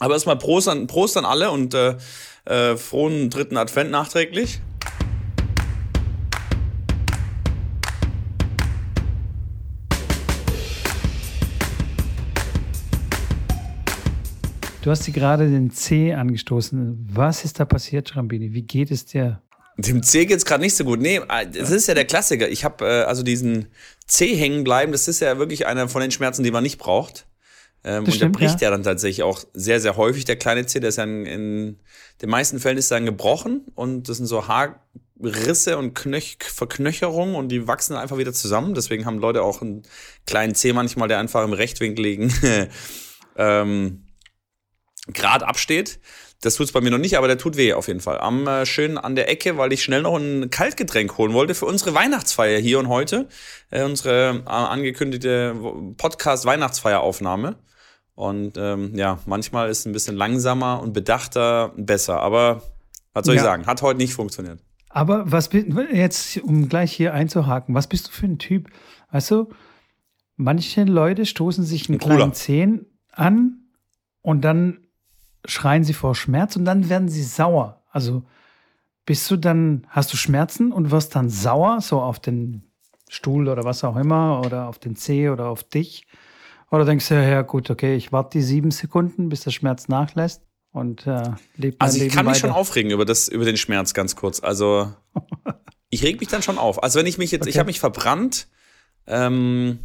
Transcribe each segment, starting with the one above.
Aber erstmal Prost an, Prost an alle und äh, äh, frohen dritten Advent nachträglich. Du hast dir gerade den C angestoßen. Was ist da passiert, Schrambini? Wie geht es dir? Dem C geht es gerade nicht so gut. Nee, das ist ja der Klassiker. Ich habe äh, also diesen C hängen bleiben, das ist ja wirklich einer von den Schmerzen, die man nicht braucht. Ähm, und stimmt, der bricht ja. ja. dann tatsächlich auch sehr, sehr häufig, der kleine C. Der ist ja in, in den meisten Fällen ist dann gebrochen und das sind so Haarrisse und Knöch Verknöcherungen und die wachsen einfach wieder zusammen. Deswegen haben Leute auch einen kleinen C manchmal, der einfach im Rechtwinkligen ähm, Grad absteht. Das tut's bei mir noch nicht, aber der tut weh auf jeden Fall. Am äh, schön an der Ecke, weil ich schnell noch ein Kaltgetränk holen wollte für unsere Weihnachtsfeier hier und heute. Äh, unsere äh, angekündigte Podcast-Weihnachtsfeieraufnahme. Und ähm, ja, manchmal ist ein bisschen langsamer und bedachter besser. Aber was soll ja. ich sagen? Hat heute nicht funktioniert. Aber was jetzt, um gleich hier einzuhaken, was bist du für ein Typ? Weißt du, manche Leute stoßen sich einen ein kleinen Zehen an und dann schreien sie vor Schmerz und dann werden sie sauer. Also bist du dann, hast du Schmerzen und wirst dann sauer, so auf den Stuhl oder was auch immer oder auf den Zeh oder auf dich? Oder denkst du, ja gut, okay, ich warte die sieben Sekunden, bis der Schmerz nachlässt und äh, lebt Also ich Leben kann weiter. mich schon aufregen über, das, über den Schmerz ganz kurz. Also ich reg mich dann schon auf. Also wenn ich mich jetzt, okay. ich habe mich verbrannt ähm,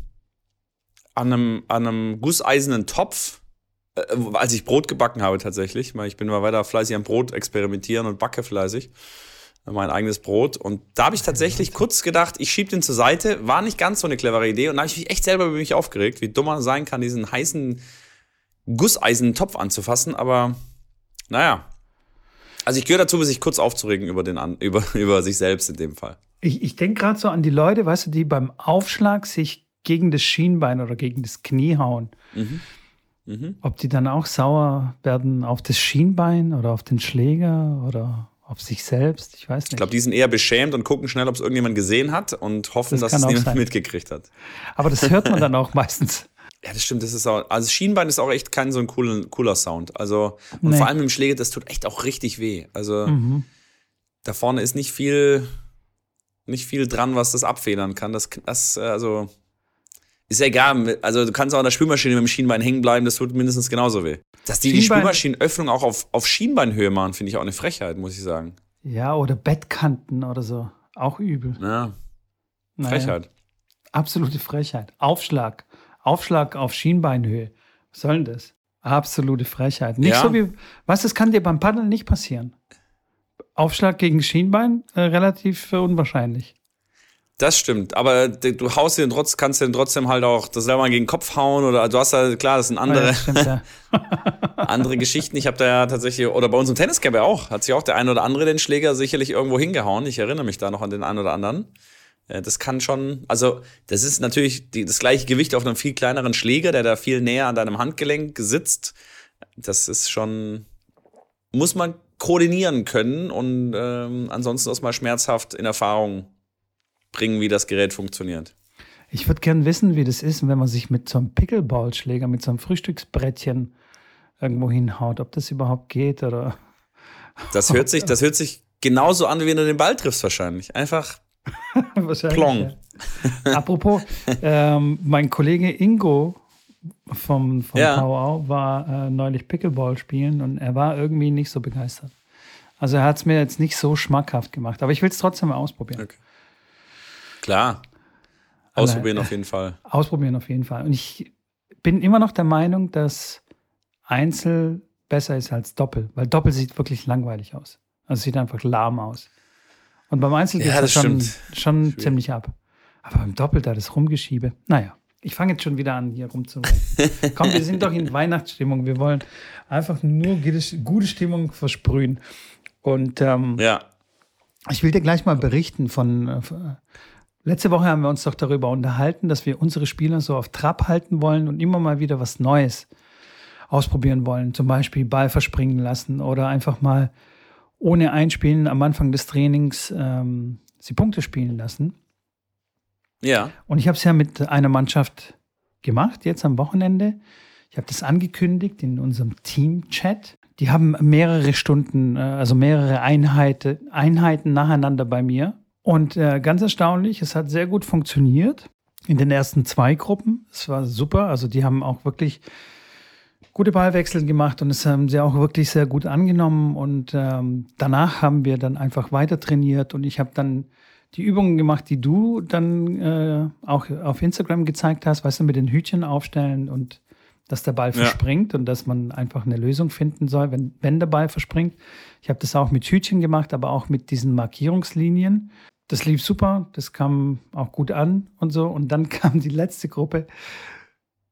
an, einem, an einem gusseisernen Topf äh, als ich Brot gebacken habe tatsächlich, ich bin mal weiter fleißig am Brot experimentieren und backe fleißig mein eigenes Brot. Und da habe ich tatsächlich kurz gedacht, ich schiebe den zur Seite. War nicht ganz so eine clevere Idee. Und da habe ich mich echt selber über mich aufgeregt, wie dumm man sein kann, diesen heißen gusseisernen Topf anzufassen. Aber naja. Also ich gehöre dazu, sich kurz aufzuregen über, den, über, über sich selbst in dem Fall. Ich, ich denke gerade so an die Leute, weißt du, die beim Aufschlag sich gegen das Schienbein oder gegen das Knie hauen. Mhm. Mhm. Ob die dann auch sauer werden auf das Schienbein oder auf den Schläger oder auf sich selbst, ich weiß nicht. Ich glaube, die sind eher beschämt und gucken schnell, ob es irgendjemand gesehen hat und hoffen, das dass es niemand sein. mitgekriegt hat. Aber das hört man dann auch meistens. Ja, das stimmt. Das ist auch, also Schienbein ist auch echt kein so ein cooler, cooler Sound. Also, und nee. vor allem im Schläger, das tut echt auch richtig weh. Also, mhm. da vorne ist nicht viel, nicht viel dran, was das abfedern kann. Das, das also, ist ja egal. Also du kannst auch an der Spülmaschine mit dem Schienbein hängen bleiben, das tut mindestens genauso weh. Dass die die Spülmaschinenöffnung auch auf, auf Schienbeinhöhe machen, finde ich auch eine Frechheit, muss ich sagen. Ja, oder Bettkanten oder so. Auch übel. Ja. Frechheit. Naja. Absolute Frechheit. Aufschlag. Aufschlag auf Schienbeinhöhe. Was soll denn das? Absolute Frechheit. Nicht ja. so wie, was, das kann dir beim Paddeln nicht passieren. Aufschlag gegen Schienbein, äh, relativ äh, unwahrscheinlich. Das stimmt, aber du haust den trotzdem, kannst den trotzdem halt auch das selber gegen den Kopf hauen oder du hast ja, klar, das sind andere, ja, stimmt, ja. andere Geschichten. Ich habe da ja tatsächlich, oder bei uns im Tenniscamp ja auch, hat sich auch der ein oder andere den Schläger sicherlich irgendwo hingehauen. Ich erinnere mich da noch an den einen oder anderen. Äh, das kann schon, also das ist natürlich die, das gleiche Gewicht auf einem viel kleineren Schläger, der da viel näher an deinem Handgelenk sitzt. Das ist schon, muss man koordinieren können und ähm, ansonsten ist mal schmerzhaft in Erfahrung bringen, wie das Gerät funktioniert. Ich würde gerne wissen, wie das ist, wenn man sich mit so einem Pickleballschläger, mit so einem Frühstücksbrettchen irgendwo hinhaut, ob das überhaupt geht oder. Das hört sich, das hört sich genauso an, wie wenn du den Ball triffst, wahrscheinlich. Einfach wahrscheinlich, plong. Ja. Apropos, ähm, mein Kollege Ingo vom, vom ja. Pauau war äh, neulich Pickleball spielen und er war irgendwie nicht so begeistert. Also er hat es mir jetzt nicht so schmackhaft gemacht, aber ich will es trotzdem mal ausprobieren. Okay. Klar. Ausprobieren auf jeden Fall. Ausprobieren auf jeden Fall. Und ich bin immer noch der Meinung, dass Einzel besser ist als Doppel, weil Doppel sieht wirklich langweilig aus. Also sieht einfach lahm aus. Und beim Einzel geht es schon, schon ziemlich ab. Aber beim Doppel, da das Rumgeschiebe, naja. Ich fange jetzt schon wieder an, hier rumzurennen. Komm, wir sind doch in Weihnachtsstimmung. Wir wollen einfach nur gute Stimmung versprühen. Und ähm, ja. ich will dir gleich mal berichten von, äh, Letzte Woche haben wir uns doch darüber unterhalten, dass wir unsere Spieler so auf Trab halten wollen und immer mal wieder was Neues ausprobieren wollen. Zum Beispiel Ball verspringen lassen oder einfach mal ohne Einspielen am Anfang des Trainings ähm, sie Punkte spielen lassen. Ja. Und ich habe es ja mit einer Mannschaft gemacht, jetzt am Wochenende. Ich habe das angekündigt in unserem Team-Chat. Die haben mehrere Stunden, äh, also mehrere Einheiten, Einheiten nacheinander bei mir. Und äh, ganz erstaunlich, es hat sehr gut funktioniert in den ersten zwei Gruppen. Es war super. Also die haben auch wirklich gute Ballwechsel gemacht und es haben sie auch wirklich sehr gut angenommen. Und ähm, danach haben wir dann einfach weiter trainiert und ich habe dann die Übungen gemacht, die du dann äh, auch auf Instagram gezeigt hast, weißt du, mit den Hütchen aufstellen und dass der Ball verspringt ja. und dass man einfach eine Lösung finden soll, wenn, wenn der Ball verspringt. Ich habe das auch mit Hütchen gemacht, aber auch mit diesen Markierungslinien. Das lief super, das kam auch gut an und so. Und dann kam die letzte Gruppe,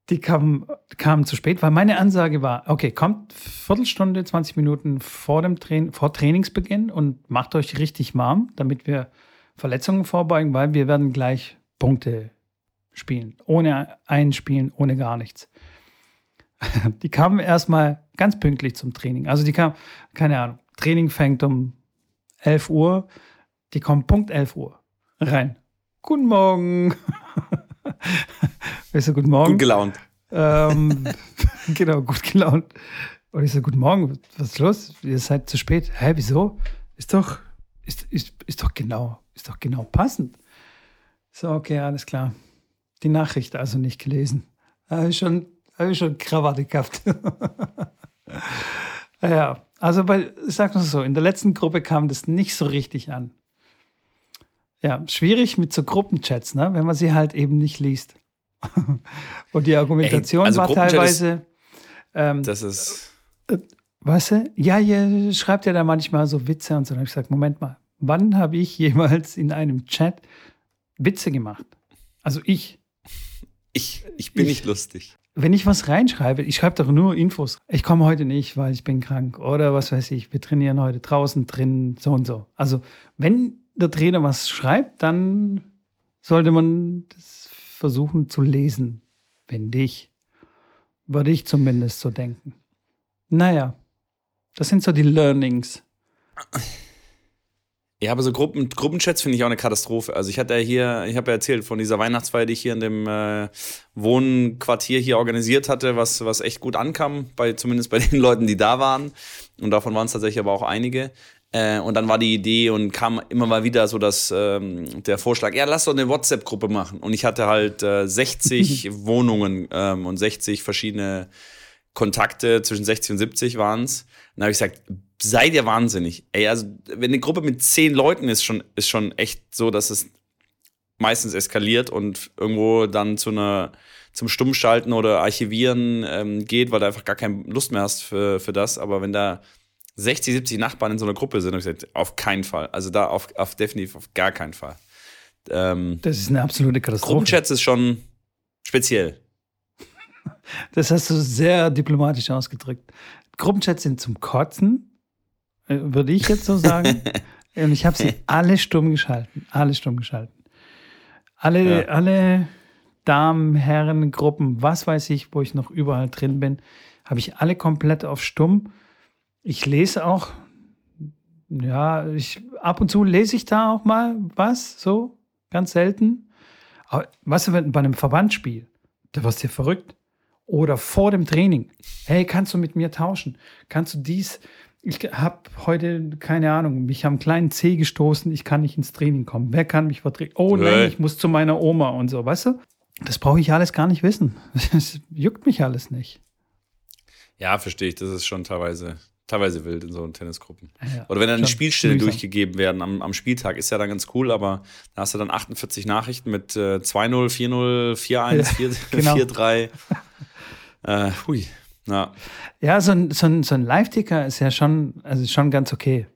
die kam, kam zu spät, weil meine Ansage war, okay, kommt Viertelstunde, 20 Minuten vor dem Train vor Trainingsbeginn und macht euch richtig warm, damit wir Verletzungen vorbeugen, weil wir werden gleich Punkte spielen. Ohne einspielen, ohne gar nichts. Die kamen erstmal ganz pünktlich zum Training. Also die kamen, keine Ahnung, Training fängt um 11 Uhr, die kommen Punkt 11 Uhr rein. Guten Morgen. weißt du, guten Morgen. Gut gelaunt. Ähm, genau, gut gelaunt. Und ich so, guten Morgen, was ist los? Ihr seid zu spät. Hä, wieso? Ist doch, ist, ist, ist doch genau, ist doch genau passend. So, okay, alles klar. Die Nachricht also nicht gelesen. Habe ich schon, habe ich schon Krawatte gehabt. ja, also bei, ich sag mal so, in der letzten Gruppe kam das nicht so richtig an. Ja, schwierig mit so Gruppenchats, ne? wenn man sie halt eben nicht liest. Und die Argumentation Ey, also war teilweise. ähm, das ist. Äh, weißt du? Ja, ihr schreibt ja da manchmal so Witze und so. Dann habe ich gesagt: Moment mal, wann habe ich jemals in einem Chat Witze gemacht? Also ich. Ich, ich bin ich, nicht lustig. Wenn ich was reinschreibe, ich schreibe doch nur Infos. Ich komme heute nicht, weil ich bin krank. Oder was weiß ich, wir trainieren heute draußen, drin, so und so. Also, wenn der Trainer was schreibt, dann sollte man das versuchen zu lesen, finde ich. Würde ich zumindest so denken. Naja, das sind so die Learnings. Ja, aber so Gruppen, Gruppenchats finde ich auch eine Katastrophe. Also ich hatte ja hier, ich habe ja erzählt von dieser Weihnachtsfeier, die ich hier in dem äh, Wohnquartier hier organisiert hatte, was, was echt gut ankam, bei, zumindest bei den Leuten, die da waren. Und davon waren es tatsächlich aber auch einige. Äh, und dann war die Idee und kam immer mal wieder so dass ähm, der Vorschlag, ja, lass doch eine WhatsApp-Gruppe machen. Und ich hatte halt äh, 60 Wohnungen ähm, und 60 verschiedene Kontakte, zwischen 60 und 70 waren es. Dann habe ich gesagt, seid ihr wahnsinnig. Ey, also wenn eine Gruppe mit 10 Leuten ist, schon, ist schon echt so, dass es meistens eskaliert und irgendwo dann zu einer zum Stummschalten oder Archivieren ähm, geht, weil du einfach gar keine Lust mehr hast für, für das. Aber wenn da 60, 70 Nachbarn in so einer Gruppe sind, habe ich gesagt, auf keinen Fall. Also da auf, auf definitiv auf gar keinen Fall. Ähm, das ist eine absolute Katastrophe. Gruppenchats ist schon speziell. Das hast du sehr diplomatisch ausgedrückt. Gruppenchats sind zum Kotzen, äh, würde ich jetzt so sagen. Und ich habe sie alle stumm geschalten. Alle stumm geschalten. Alle, ja. alle Damen, Herren, Gruppen, was weiß ich, wo ich noch überall drin bin, habe ich alle komplett auf stumm. Ich lese auch, ja, ich, ab und zu lese ich da auch mal was, so, ganz selten. Aber was weißt du, bei einem Verbandsspiel, da wirst du ja verrückt. Oder vor dem Training. Hey, kannst du mit mir tauschen? Kannst du dies? Ich habe heute, keine Ahnung, mich am kleinen C gestoßen, ich kann nicht ins Training kommen. Wer kann mich vertreten? Oh nein, ich muss zu meiner Oma und so, weißt du? Das brauche ich alles gar nicht wissen. Das juckt mich alles nicht. Ja, verstehe ich. Das ist schon teilweise teilweise wild in so Tennisgruppen. Ja, Oder wenn dann die Spielstände durchgegeben werden am, am, Spieltag, ist ja dann ganz cool, aber da hast du dann 48 Nachrichten mit äh, 2-0, 4-0, 4-1, 4-3. äh, hui. Ja, ja so ein, so ein, so ein Live-Ticker ist ja schon, also schon ganz okay.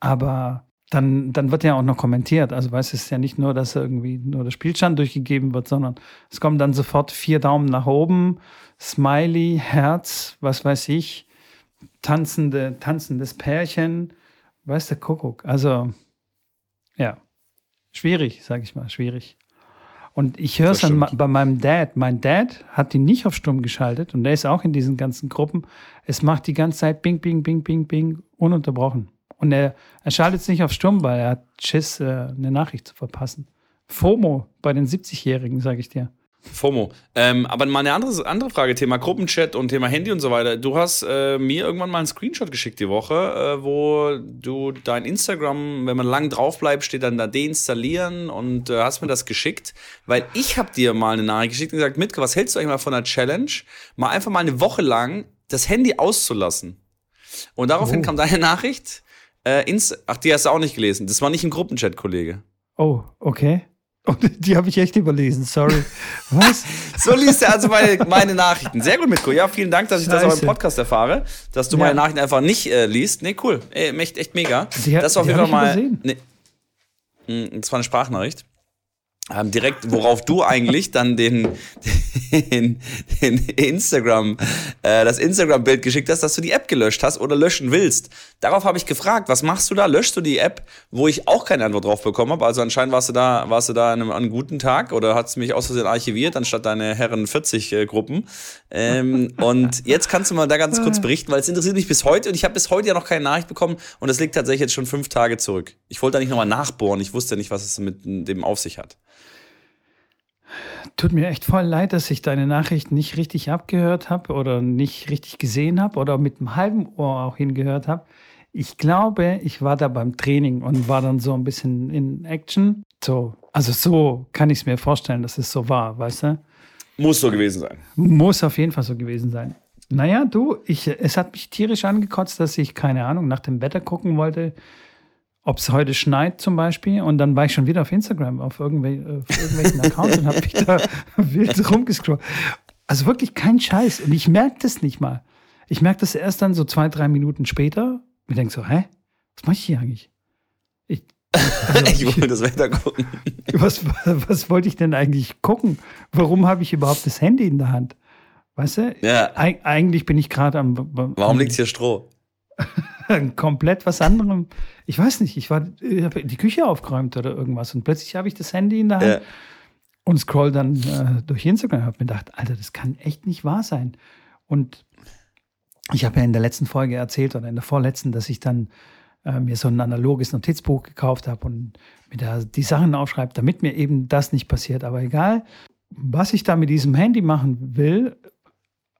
Aber dann, dann wird ja auch noch kommentiert. Also weißt es ist ja nicht nur, dass irgendwie nur der Spielstand durchgegeben wird, sondern es kommen dann sofort vier Daumen nach oben, Smiley, Herz, was weiß ich tanzende, tanzendes Pärchen, weiß der Kuckuck. Also, ja, schwierig, sag ich mal, schwierig. Und ich höre es dann bei meinem Dad. Mein Dad hat die nicht auf Stumm geschaltet und der ist auch in diesen ganzen Gruppen. Es macht die ganze Zeit Bing, Bing, Bing, Bing, Bing, ununterbrochen. Und er, er schaltet es nicht auf Stumm, weil er hat Schiss, äh, eine Nachricht zu verpassen. FOMO bei den 70-Jährigen, sage ich dir. FOMO. Ähm, aber mal eine andere, andere Frage, Thema Gruppenchat und Thema Handy und so weiter. Du hast äh, mir irgendwann mal einen Screenshot geschickt die Woche, äh, wo du dein Instagram, wenn man lang drauf bleibt, steht dann da deinstallieren und äh, hast mir das geschickt, weil ich habe dir mal eine Nachricht geschickt und gesagt, Mitke, was hältst du eigentlich mal von einer Challenge, mal einfach mal eine Woche lang das Handy auszulassen? Und daraufhin oh. kam deine Nachricht, äh, ins, ach, die hast du auch nicht gelesen. Das war nicht ein Gruppenchat, Kollege. Oh, okay. Und die habe ich echt überlesen, sorry. Was? so liest er also meine, meine, Nachrichten. Sehr gut, Mitko. Ja, vielen Dank, dass ich Scheiße. das auch im Podcast erfahre, dass du ja. meine Nachrichten einfach nicht äh, liest. Nee, cool. Ey, echt, echt mega. Die, das war auf jeden Fall mal. Nee, hm, das war eine Sprachnachricht ähm, direkt, worauf du eigentlich dann den, den, den Instagram, äh, das Instagram-Bild geschickt hast, dass du die App gelöscht hast oder löschen willst. Darauf habe ich gefragt, was machst du da? Löschst du die App, wo ich auch keine Antwort drauf bekommen habe? Also anscheinend warst du da, warst du da an einem, an einem guten Tag oder hast du mich aus Versehen archiviert, anstatt deine Herren 40 äh, Gruppen. Ähm, und jetzt kannst du mal da ganz kurz berichten, weil es interessiert mich bis heute und ich habe bis heute ja noch keine Nachricht bekommen und das liegt tatsächlich jetzt schon fünf Tage zurück. Ich wollte da nicht nochmal nachbohren, ich wusste nicht, was es mit dem auf sich hat. Tut mir echt voll leid, dass ich deine Nachricht nicht richtig abgehört habe oder nicht richtig gesehen habe oder mit einem halben Ohr auch hingehört habe. Ich glaube, ich war da beim Training und war dann so ein bisschen in Action. So, also so kann ich es mir vorstellen, dass es so war, weißt du? Muss so gewesen sein. Muss auf jeden Fall so gewesen sein. Naja, du, ich, es hat mich tierisch angekotzt, dass ich, keine Ahnung, nach dem Wetter gucken wollte ob es heute schneit zum Beispiel. Und dann war ich schon wieder auf Instagram, auf, irgendwel auf irgendwelchen Accounts und habe mich da wild rumgescrollt. Also wirklich kein Scheiß. Und ich merke das nicht mal. Ich merke das erst dann so zwei, drei Minuten später. Ich denke so, hä? Was mache ich hier eigentlich? Ich, also, ich wollte das Wetter gucken. Was, was wollte ich denn eigentlich gucken? Warum habe ich überhaupt das Handy in der Hand? Weißt du? Ja. Eig eigentlich bin ich gerade am. Warum liegt hier Stroh? komplett was anderem. Ich weiß nicht, ich war, ich habe die Küche aufgeräumt oder irgendwas und plötzlich habe ich das Handy in der Hand ja. und scroll dann äh, durch Instagram und habe mir gedacht, Alter, das kann echt nicht wahr sein. Und ich habe ja in der letzten Folge erzählt oder in der vorletzten, dass ich dann äh, mir so ein analoges Notizbuch gekauft habe und mir da die Sachen aufschreibe, damit mir eben das nicht passiert. Aber egal, was ich da mit diesem Handy machen will,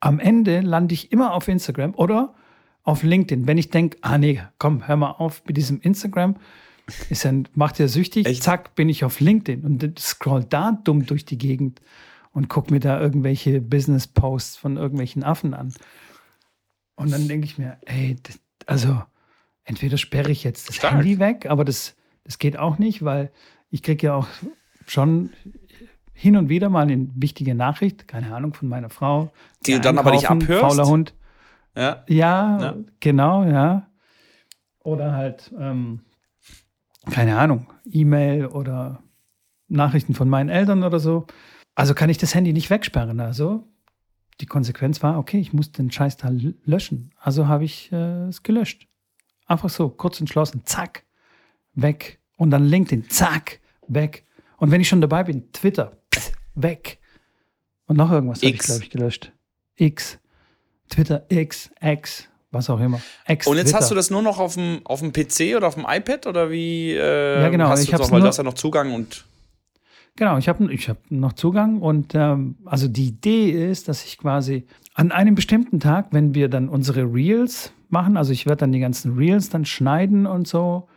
am Ende lande ich immer auf Instagram oder auf LinkedIn. Wenn ich denke, ah nee, komm, hör mal auf mit diesem Instagram, ist ja, macht ja süchtig, Echt? zack, bin ich auf LinkedIn und scroll da dumm durch die Gegend und guck mir da irgendwelche Business-Posts von irgendwelchen Affen an. Und dann denke ich mir, ey, das, also entweder sperre ich jetzt das Stark. Handy weg, aber das, das geht auch nicht, weil ich kriege ja auch schon hin und wieder mal eine wichtige Nachricht, keine Ahnung, von meiner Frau. Die du dann aber nicht abhörst? Fauler Hund. Ja. Ja, ja. genau, ja. Oder halt, ähm, keine Ahnung, E-Mail oder Nachrichten von meinen Eltern oder so. Also kann ich das Handy nicht wegsperren. Also die Konsequenz war, okay, ich muss den Scheiß da löschen. Also habe ich äh, es gelöscht. Einfach so, kurz entschlossen, zack, weg. Und dann LinkedIn, zack, weg. Und wenn ich schon dabei bin, Twitter, weg. Und noch irgendwas habe ich, glaube ich, gelöscht. X. Twitter X, X, was auch immer. X, und jetzt Twitter. hast du das nur noch auf dem, auf dem PC oder auf dem iPad oder wie? Äh, ja, genau. Hast ich habe weil du hast ja noch Zugang und. Genau, ich habe ich hab noch Zugang und ähm, also die Idee ist, dass ich quasi an einem bestimmten Tag, wenn wir dann unsere Reels machen, also ich werde dann die ganzen Reels dann schneiden und so.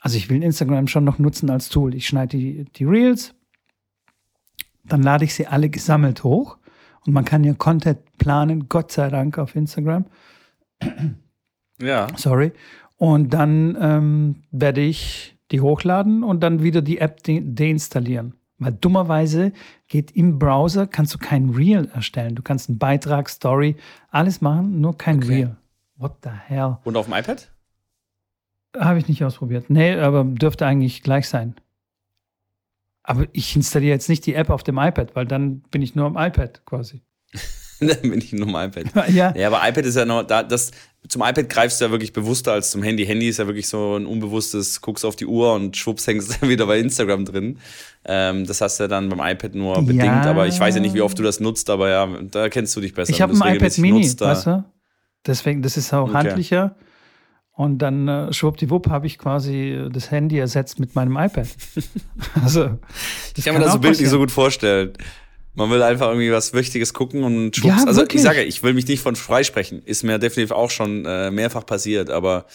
Also ich will Instagram schon noch nutzen als Tool. Ich schneide die, die Reels, dann lade ich sie alle gesammelt hoch und man kann ja Content planen, Gott sei Dank auf Instagram. Ja. Sorry. Und dann ähm, werde ich die hochladen und dann wieder die App de deinstallieren. Weil dummerweise geht im Browser, kannst du kein Reel erstellen. Du kannst einen Beitrag, Story, alles machen, nur kein okay. Reel. What the hell? Und auf dem iPad? Habe ich nicht ausprobiert. Nee, aber dürfte eigentlich gleich sein. Aber ich installiere jetzt nicht die App auf dem iPad, weil dann bin ich nur am iPad quasi. dann bin ich nur am iPad. Ja. ja, aber iPad ist ja noch, da, das, zum iPad greifst du ja wirklich bewusster als zum Handy. Handy ist ja wirklich so ein unbewusstes, guckst auf die Uhr und schwupps hängst du wieder bei Instagram drin. Ähm, das hast du ja dann beim iPad nur ja. bedingt, aber ich weiß ja nicht, wie oft du das nutzt, aber ja, da kennst du dich besser. Ich habe ein iPad Mini, nutzt, weißt du? Deswegen, das ist auch okay. handlicher. Und dann äh, schwuppdiwupp habe ich quasi äh, das Handy ersetzt mit meinem iPad. also, ich kann mir das so bildlich so gut vorstellen. Man will einfach irgendwie was Wichtiges gucken und schwupps. Ja, also ich sage, ich will mich nicht von freisprechen. Ist mir definitiv auch schon äh, mehrfach passiert, aber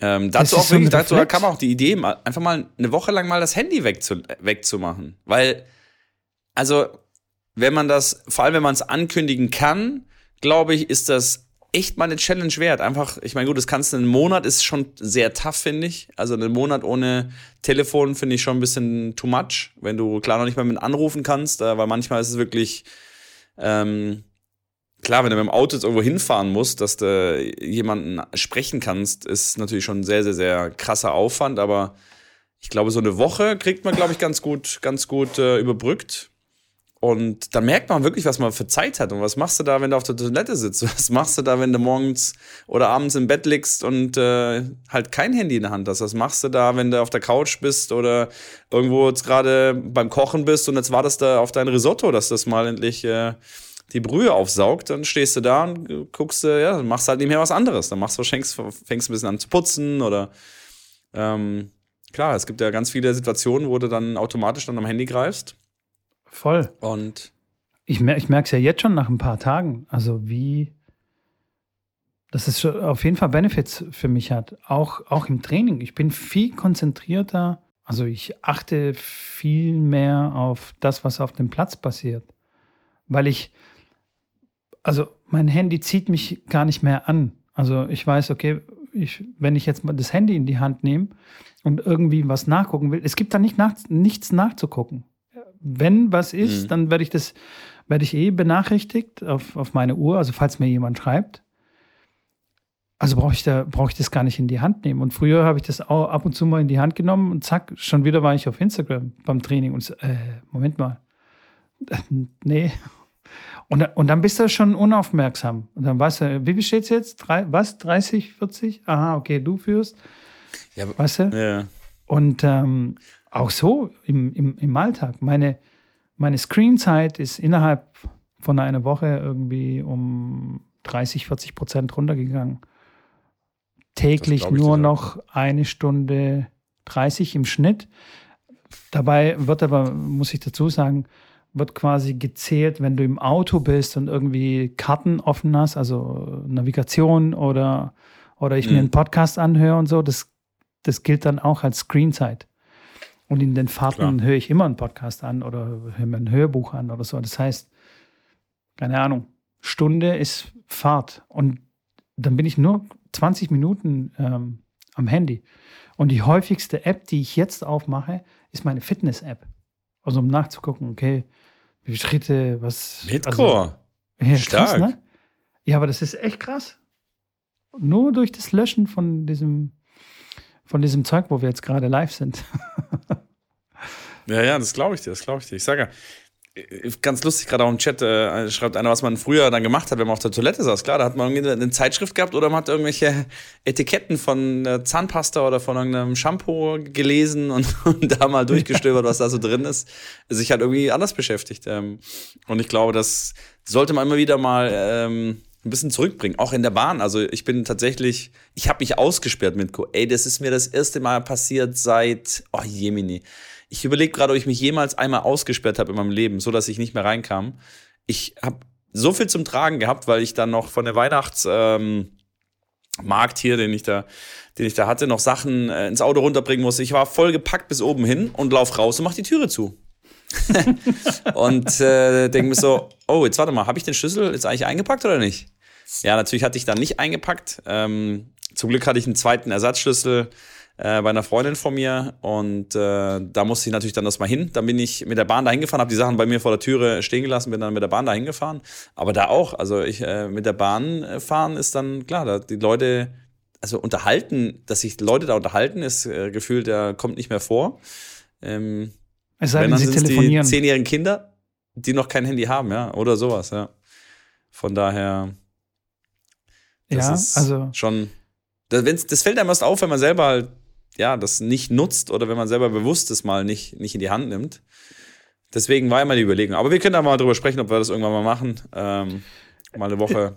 ähm, dazu auch wirklich, dazu kam auch die Idee, einfach mal eine Woche lang mal das Handy wegzu, wegzumachen. Weil, also, wenn man das, vor allem wenn man es ankündigen kann, glaube ich, ist das echt mal eine Challenge wert. Einfach, ich meine, gut, das kannst du einen Monat, ist schon sehr tough, finde ich. Also einen Monat ohne Telefon finde ich schon ein bisschen too much, wenn du klar noch nicht mal mit anrufen kannst, äh, weil manchmal ist es wirklich, ähm, klar, wenn du mit dem Auto jetzt irgendwo hinfahren musst, dass du jemanden sprechen kannst, ist natürlich schon ein sehr, sehr, sehr krasser Aufwand, aber ich glaube, so eine Woche kriegt man, glaube ich, ganz gut, ganz gut äh, überbrückt. Und dann merkt man wirklich, was man für Zeit hat. Und was machst du da, wenn du auf der Toilette sitzt? Was machst du da, wenn du morgens oder abends im Bett liegst und äh, halt kein Handy in der Hand hast? Was machst du da, wenn du auf der Couch bist oder irgendwo jetzt gerade beim Kochen bist und jetzt wartest du auf dein Risotto, dass das mal endlich äh, die Brühe aufsaugt? Dann stehst du da und guckst, äh, ja, machst halt mehr was anderes. Dann machst du, fängst, fängst ein bisschen an zu putzen oder ähm, klar, es gibt ja ganz viele Situationen, wo du dann automatisch dann am Handy greifst. Voll. Und ich, mer ich merke es ja jetzt schon nach ein paar Tagen. Also wie, dass es auf jeden Fall Benefits für mich hat. Auch, auch im Training. Ich bin viel konzentrierter. Also ich achte viel mehr auf das, was auf dem Platz passiert. Weil ich, also mein Handy zieht mich gar nicht mehr an. Also ich weiß, okay, ich, wenn ich jetzt mal das Handy in die Hand nehme und irgendwie was nachgucken will, es gibt da nicht nach, nichts nachzugucken wenn was ist, mhm. dann werde ich das, werde ich eh benachrichtigt auf, auf meine Uhr, also falls mir jemand schreibt. Also brauche ich, da, brauch ich das gar nicht in die Hand nehmen. Und früher habe ich das auch ab und zu mal in die Hand genommen und zack, schon wieder war ich auf Instagram beim Training und so, äh, Moment mal. nee. Und, und dann bist du schon unaufmerksam. Und dann weißt du, wie viel steht es jetzt? Drei, was? 30, 40? Aha, okay, du führst. Ja, weißt du? Ja. Und ähm, auch so im, im, im Alltag. Meine, meine Screenzeit ist innerhalb von einer Woche irgendwie um 30, 40 Prozent runtergegangen. Täglich nur noch eine Stunde 30 im Schnitt. Dabei wird aber, muss ich dazu sagen, wird quasi gezählt, wenn du im Auto bist und irgendwie Karten offen hast, also Navigation oder, oder ich mhm. mir einen Podcast anhöre und so. Das, das gilt dann auch als Screenzeit. Und in den Fahrten höre ich immer einen Podcast an oder höre mir ein Hörbuch an oder so. Das heißt, keine Ahnung, Stunde ist Fahrt. Und dann bin ich nur 20 Minuten ähm, am Handy. Und die häufigste App, die ich jetzt aufmache, ist meine Fitness-App. Also um nachzugucken, okay, wie viele Schritte, was. Hitcore. Also, ja, Stark. Krass, ne? Ja, aber das ist echt krass. Nur durch das Löschen von diesem, von diesem Zeug, wo wir jetzt gerade live sind. Ja, ja, das glaube ich dir, das glaube ich dir. Ich sage ja, äh, ganz lustig, gerade auch im Chat äh, schreibt einer, was man früher dann gemacht hat, wenn man auf der Toilette saß. Klar, da hat man irgendwie eine Zeitschrift gehabt oder man hat irgendwelche Etiketten von äh, Zahnpasta oder von irgendeinem Shampoo gelesen und, und da mal durchgestöbert, was da so drin ist. Sich halt irgendwie anders beschäftigt. Ähm, und ich glaube, das sollte man immer wieder mal ähm, ein bisschen zurückbringen, auch in der Bahn. Also ich bin tatsächlich, ich habe mich ausgesperrt mit Co. Ey, das ist mir das erste Mal passiert seit, oh Jemini. Ich überlege gerade, ob ich mich jemals einmal ausgesperrt habe in meinem Leben, so dass ich nicht mehr reinkam. Ich habe so viel zum Tragen gehabt, weil ich dann noch von der Weihnachtsmarkt ähm, hier, den ich da, den ich da hatte, noch Sachen äh, ins Auto runterbringen musste. Ich war voll gepackt bis oben hin und lauf raus und mach die Türe zu. und äh, denke mir so, oh, jetzt warte mal, habe ich den Schlüssel jetzt eigentlich eingepackt oder nicht? Ja, natürlich hatte ich dann nicht eingepackt. Ähm, zum Glück hatte ich einen zweiten Ersatzschlüssel äh, bei einer Freundin von mir und äh, da musste ich natürlich dann erstmal hin. Dann bin ich mit der Bahn da hingefahren, habe die Sachen bei mir vor der Türe stehen gelassen, bin dann mit der Bahn da hingefahren. Aber da auch, also ich äh, mit der Bahn äh, fahren ist dann klar, da die Leute, also unterhalten, dass sich Leute da unterhalten, ist äh, gefühlt, der kommt nicht mehr vor. Ähm, es sei denn, sie telefonieren. Die zehnjährigen Kinder, die noch kein Handy haben, ja, oder sowas, ja. Von daher, das ja, ist also schon, das, das fällt einem erst auf, wenn man selber halt ja, das nicht nutzt oder wenn man selber bewusst es mal nicht, nicht in die Hand nimmt. Deswegen war immer die Überlegung. Aber wir können da mal drüber sprechen, ob wir das irgendwann mal machen. Ähm, mal eine Woche.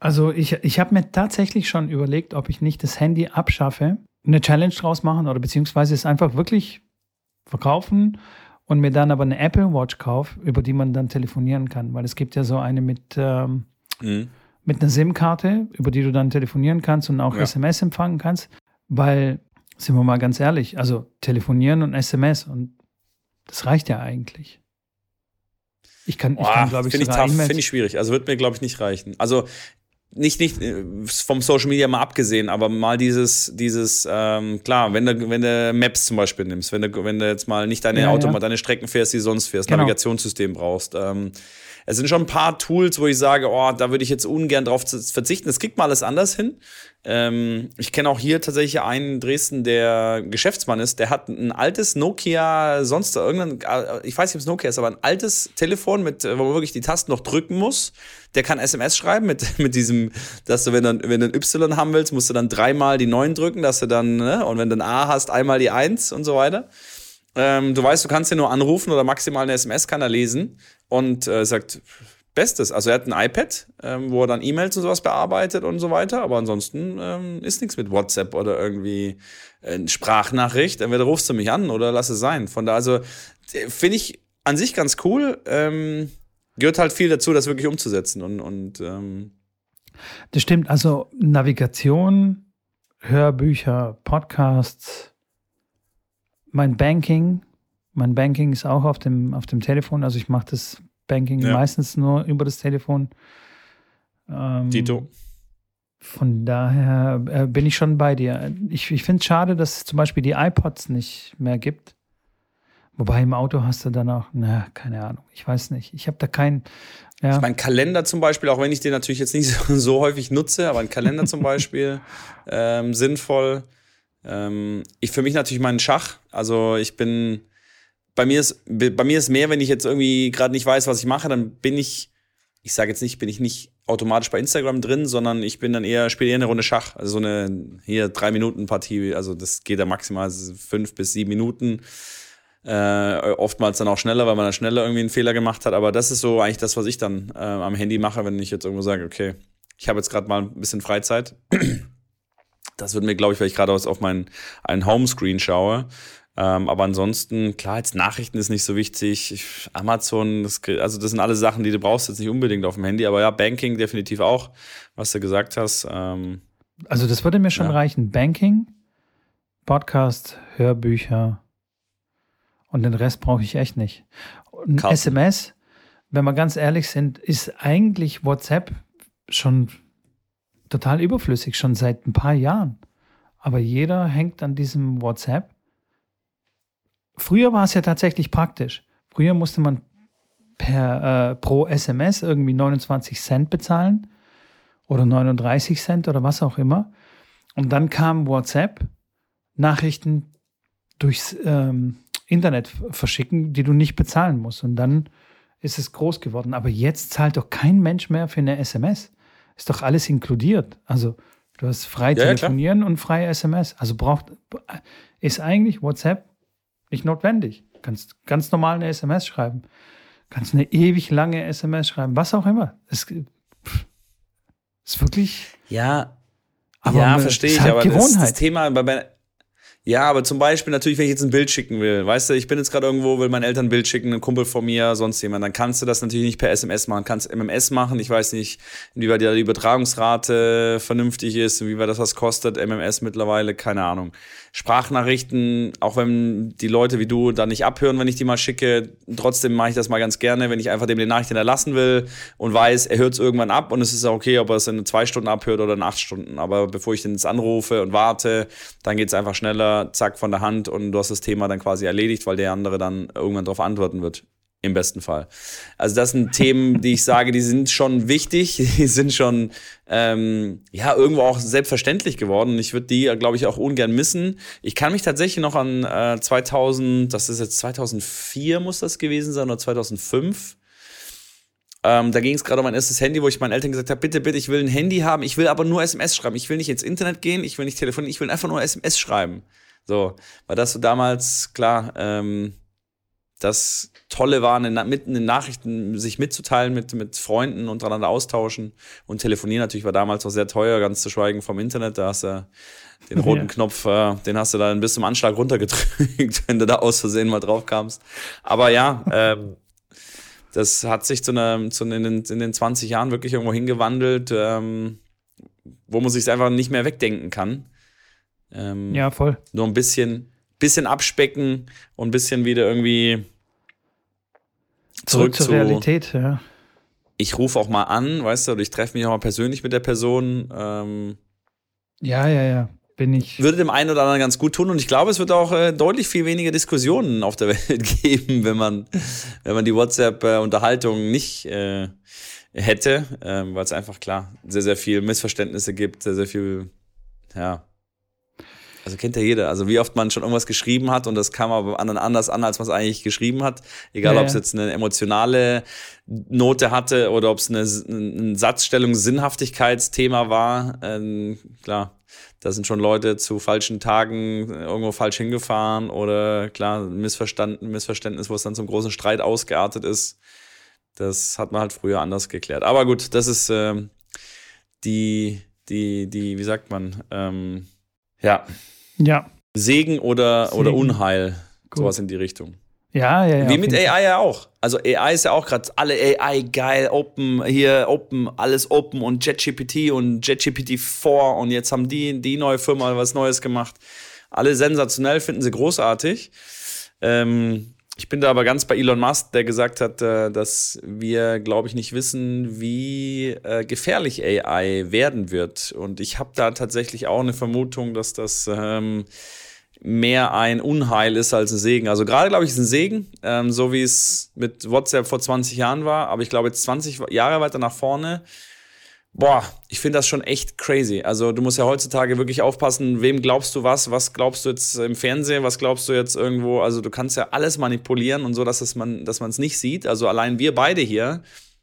Also ich, ich habe mir tatsächlich schon überlegt, ob ich nicht das Handy abschaffe, eine Challenge draus machen oder beziehungsweise es einfach wirklich verkaufen und mir dann aber eine Apple Watch kaufe, über die man dann telefonieren kann. Weil es gibt ja so eine mit, ähm, mhm. mit einer SIM-Karte, über die du dann telefonieren kannst und auch ja. SMS empfangen kannst. Weil, sind wir mal ganz ehrlich, also telefonieren und SMS und das reicht ja eigentlich. Ich kann, ich kann glaube ich, finde ich, tough, find ich schwierig. Also wird mir, glaube ich, nicht reichen. Also nicht, nicht äh, vom Social Media mal abgesehen, aber mal dieses, dieses, ähm, klar, wenn du, wenn du Maps zum Beispiel nimmst, wenn du, wenn du jetzt mal nicht deine ja, Auto, ja. deine Strecken fährst, die du sonst fährst, genau. Navigationssystem brauchst, ähm, es sind schon ein paar Tools, wo ich sage, oh, da würde ich jetzt ungern drauf verzichten. Das kriegt mal alles anders hin. Ähm, ich kenne auch hier tatsächlich einen in Dresden, der Geschäftsmann ist. Der hat ein altes Nokia, sonst irgendein, äh, ich weiß nicht, ob es Nokia ist, aber ein altes Telefon, mit, wo man wirklich die Tasten noch drücken muss. Der kann SMS schreiben mit, mit diesem, dass du, wenn du, wenn du ein Y haben willst, musst du dann dreimal die 9 drücken, dass du dann, ne? und wenn du ein A hast, einmal die 1 und so weiter. Ähm, du weißt, du kannst ihn nur anrufen oder maximal eine SMS kann er lesen und äh, sagt, Bestes. Also er hat ein iPad, ähm, wo er dann E-Mails und sowas bearbeitet und so weiter, aber ansonsten ähm, ist nichts mit WhatsApp oder irgendwie äh, Sprachnachricht. Entweder rufst du mich an oder lass es sein. Von da, also finde ich an sich ganz cool. Ähm, gehört halt viel dazu, das wirklich umzusetzen und, und ähm das stimmt. Also Navigation, Hörbücher, Podcasts, mein Banking, mein Banking ist auch auf dem, auf dem Telefon. Also ich mache das Banking ja. meistens nur über das Telefon. Ähm, Dito. Von daher äh, bin ich schon bei dir. Ich, ich finde es schade, dass es zum Beispiel die iPods nicht mehr gibt. Wobei im Auto hast du dann auch, na, keine Ahnung, ich weiß nicht. Ich habe da keinen. Ja. Ich mein Kalender zum Beispiel, auch wenn ich den natürlich jetzt nicht so, so häufig nutze, aber ein Kalender zum Beispiel ähm, sinnvoll. Ähm, ich für mich natürlich meinen Schach. Also ich bin bei mir ist bei mir ist mehr, wenn ich jetzt irgendwie gerade nicht weiß, was ich mache, dann bin ich, ich sage jetzt nicht, bin ich nicht automatisch bei Instagram drin, sondern ich bin dann eher spiele eher eine Runde Schach, also so eine hier drei Minuten Partie, also das geht da maximal fünf bis sieben Minuten. Äh, oftmals dann auch schneller, weil man dann schneller irgendwie einen Fehler gemacht hat. Aber das ist so eigentlich das, was ich dann äh, am Handy mache, wenn ich jetzt irgendwo sage, okay, ich habe jetzt gerade mal ein bisschen Freizeit. Das wird mir, glaube ich, weil ich gerade auf meinen einen Homescreen schaue, ähm, aber ansonsten, klar, jetzt Nachrichten ist nicht so wichtig. Amazon, das, also das sind alle Sachen, die du brauchst jetzt nicht unbedingt auf dem Handy. Aber ja, Banking definitiv auch, was du gesagt hast. Ähm, also das würde mir schon ja. reichen. Banking, Podcast, Hörbücher und den Rest brauche ich echt nicht. Und. SMS, wenn wir ganz ehrlich sind, ist eigentlich WhatsApp schon total überflüssig, schon seit ein paar Jahren. Aber jeder hängt an diesem WhatsApp Früher war es ja tatsächlich praktisch. Früher musste man per, äh, pro SMS irgendwie 29 Cent bezahlen oder 39 Cent oder was auch immer. Und dann kam WhatsApp, Nachrichten durchs ähm, Internet verschicken, die du nicht bezahlen musst. Und dann ist es groß geworden. Aber jetzt zahlt doch kein Mensch mehr für eine SMS. Ist doch alles inkludiert. Also du hast frei ja, telefonieren ja, und frei SMS. Also braucht, ist eigentlich WhatsApp nicht notwendig. Du kannst ganz normal eine SMS schreiben. Kannst eine ewig lange SMS schreiben, was auch immer. Es ist wirklich. Ja, aber ja, verstehe ich, aber Gewohnheit. das, das Thema bei, ja, aber zum Beispiel natürlich, wenn ich jetzt ein Bild schicken will, weißt du, ich bin jetzt gerade irgendwo, will meinen Eltern ein Bild schicken, ein Kumpel von mir, sonst jemand, dann kannst du das natürlich nicht per SMS machen, kannst MMS machen. Ich weiß nicht, inwieweit die Übertragungsrate vernünftig ist, inwieweit das was kostet, MMS mittlerweile, keine Ahnung. Sprachnachrichten, auch wenn die Leute wie du da nicht abhören, wenn ich die mal schicke, trotzdem mache ich das mal ganz gerne, wenn ich einfach dem die Nachricht hinterlassen will und weiß, er hört es irgendwann ab und es ist auch okay, ob er es in zwei Stunden abhört oder in acht Stunden. Aber bevor ich den jetzt anrufe und warte, dann geht es einfach schneller, zack, von der Hand und du hast das Thema dann quasi erledigt, weil der andere dann irgendwann darauf antworten wird. Im besten Fall. Also das sind Themen, die ich sage, die sind schon wichtig, die sind schon ähm, ja irgendwo auch selbstverständlich geworden. Ich würde die, glaube ich, auch ungern missen. Ich kann mich tatsächlich noch an äh, 2000, das ist jetzt 2004 muss das gewesen sein oder 2005. Ähm, da ging es gerade um mein erstes Handy, wo ich meinen Eltern gesagt habe, bitte, bitte, ich will ein Handy haben, ich will aber nur SMS schreiben. Ich will nicht ins Internet gehen, ich will nicht telefonieren, ich will einfach nur SMS schreiben. So, weil das so damals, klar, ähm, das Tolle war, mitten in Nachrichten sich mitzuteilen mit, mit Freunden untereinander austauschen. Und telefonieren natürlich war damals auch sehr teuer, ganz zu schweigen vom Internet. Da hast du den roten ja. Knopf, äh, den hast du dann bis zum Anschlag runtergedrückt, wenn du da aus Versehen mal drauf kamst. Aber ja, ähm, das hat sich zu einer, zu in, den, in den 20 Jahren wirklich irgendwo hingewandelt, ähm, wo man sich einfach nicht mehr wegdenken kann. Ähm, ja, voll. Nur ein bisschen, bisschen abspecken und ein bisschen wieder irgendwie zurück, zurück zur zu, Realität, ja. Ich rufe auch mal an, weißt du, oder ich treffe mich auch mal persönlich mit der Person. Ähm, ja, ja, ja. Bin ich. Würde dem einen oder anderen ganz gut tun und ich glaube, es wird auch äh, deutlich viel weniger Diskussionen auf der Welt geben, wenn man, wenn man die WhatsApp-Unterhaltung nicht äh, hätte, ähm, weil es einfach klar sehr, sehr viel Missverständnisse gibt, sehr, sehr viel, ja, also kennt ja jeder. Also wie oft man schon irgendwas geschrieben hat und das kam aber anderen anders an, als man es eigentlich geschrieben hat. Egal, ja, ob es jetzt eine emotionale Note hatte oder ob es eine, ein Satzstellung, Sinnhaftigkeitsthema war. Ähm, klar, da sind schon Leute zu falschen Tagen irgendwo falsch hingefahren oder klar, Missverstanden, Missverständnis, wo es dann zum großen Streit ausgeartet ist. Das hat man halt früher anders geklärt. Aber gut, das ist ähm, die, die, die, wie sagt man, ähm, ja. Ja. Segen oder, Segen. oder Unheil. Gut. Sowas in die Richtung. Ja, ja, ja. Wie mit AI ja auch. Also AI ist ja auch gerade alle AI geil, Open, hier Open, alles Open und JetGPT und JetGPT 4 und jetzt haben die, die neue Firma was Neues gemacht. Alle sensationell, finden sie großartig. Ähm, ich bin da aber ganz bei Elon Musk, der gesagt hat, äh, dass wir, glaube ich, nicht wissen, wie äh, gefährlich AI werden wird. Und ich habe da tatsächlich auch eine Vermutung, dass das ähm, mehr ein Unheil ist als ein Segen. Also gerade, glaube ich, ist ein Segen, ähm, so wie es mit WhatsApp vor 20 Jahren war. Aber ich glaube, jetzt 20 Jahre weiter nach vorne Boah, ich finde das schon echt crazy. Also du musst ja heutzutage wirklich aufpassen, wem glaubst du was, was glaubst du jetzt im Fernsehen, was glaubst du jetzt irgendwo. Also du kannst ja alles manipulieren und so, dass es man, dass man es nicht sieht. Also allein wir beide hier,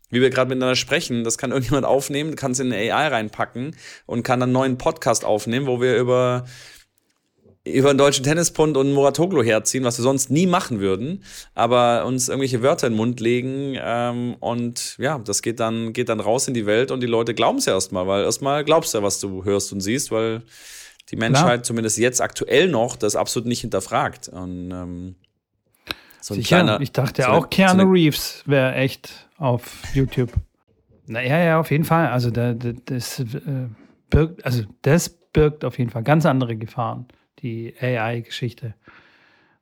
wie wir gerade miteinander sprechen, das kann irgendjemand aufnehmen, kann es in eine AI reinpacken und kann dann einen neuen Podcast aufnehmen, wo wir über über den deutschen Tennispund und Muratoglu herziehen, was wir sonst nie machen würden, aber uns irgendwelche Wörter in den Mund legen ähm, und ja, das geht dann, geht dann raus in die Welt und die Leute glauben es ja erstmal, weil erstmal glaubst du ja, was du hörst und siehst, weil die Menschheit Klar. zumindest jetzt aktuell noch das absolut nicht hinterfragt. Und, ähm, so Sicher, kleiner, ich dachte so auch, Keanu so Reeves wäre echt auf YouTube. Naja, ja, auf jeden Fall. Also das, das äh, birgt, also das birgt auf jeden Fall ganz andere Gefahren die AI-Geschichte.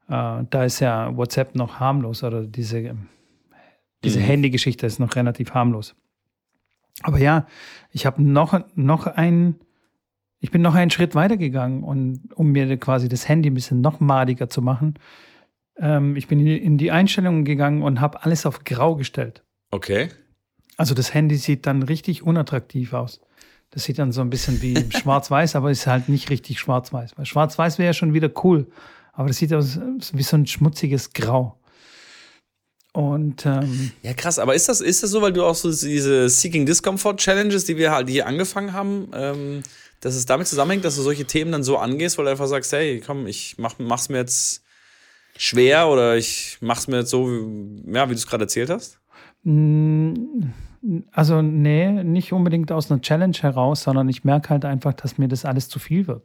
Äh, da ist ja WhatsApp noch harmlos oder diese, diese mhm. Handy-Geschichte ist noch relativ harmlos. Aber ja, ich habe noch, noch einen, ich bin noch einen Schritt weiter gegangen und um mir quasi das Handy ein bisschen noch madiger zu machen, ähm, ich bin in die Einstellungen gegangen und habe alles auf Grau gestellt. Okay. Also das Handy sieht dann richtig unattraktiv aus. Das sieht dann so ein bisschen wie schwarz-weiß, aber ist halt nicht richtig schwarz-weiß. Weil schwarz-weiß wäre ja schon wieder cool. Aber das sieht aus wie so ein schmutziges Grau. Und ähm, ja, krass, aber ist das, ist das so, weil du auch so diese Seeking Discomfort Challenges, die wir halt hier angefangen haben, ähm, dass es damit zusammenhängt, dass du solche Themen dann so angehst, weil du einfach sagst, hey, komm, ich mach, mach's mir jetzt schwer oder ich mach's mir jetzt so, ja, wie du es gerade erzählt hast? Also, nee, nicht unbedingt aus einer Challenge heraus, sondern ich merke halt einfach, dass mir das alles zu viel wird.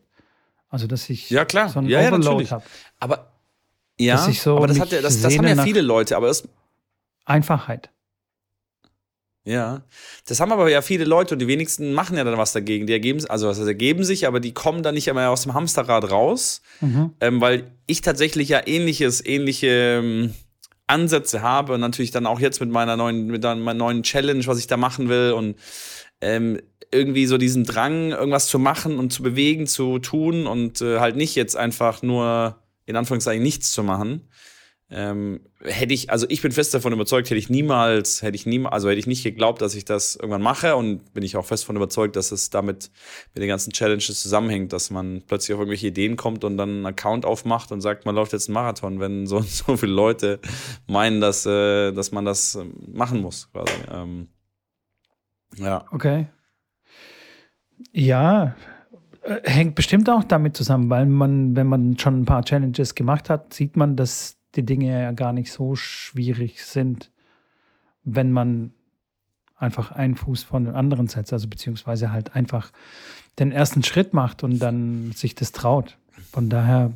Also, dass ich ja, klar. so einen ja, Overload ja, habe. Aber ja, so aber das, hat ja, das, das haben ja viele Leute, aber es Einfachheit. Ja, das haben aber ja viele Leute und die wenigsten machen ja dann was dagegen. Die ergeben, also was ergeben sich, aber die kommen dann nicht einmal aus dem Hamsterrad raus, mhm. ähm, weil ich tatsächlich ja ähnliches, ähnliche ähm, Ansätze habe und natürlich dann auch jetzt mit meiner neuen, mit meiner neuen Challenge, was ich da machen will und ähm, irgendwie so diesen Drang, irgendwas zu machen und zu bewegen, zu tun und äh, halt nicht jetzt einfach nur in Anführungszeichen nichts zu machen. Ähm, hätte ich, also ich bin fest davon überzeugt, hätte ich niemals, hätte ich niemals, also hätte ich nicht geglaubt, dass ich das irgendwann mache und bin ich auch fest davon überzeugt, dass es damit mit den ganzen Challenges zusammenhängt, dass man plötzlich auf irgendwelche Ideen kommt und dann einen Account aufmacht und sagt, man läuft jetzt einen Marathon, wenn so so viele Leute meinen, dass, äh, dass man das ähm, machen muss, quasi. Ähm, ja. Okay. Ja, äh, hängt bestimmt auch damit zusammen, weil man, wenn man schon ein paar Challenges gemacht hat, sieht man, dass die Dinge ja gar nicht so schwierig sind, wenn man einfach einen Fuß von den anderen setzt, also beziehungsweise halt einfach den ersten Schritt macht und dann sich das traut. Von daher,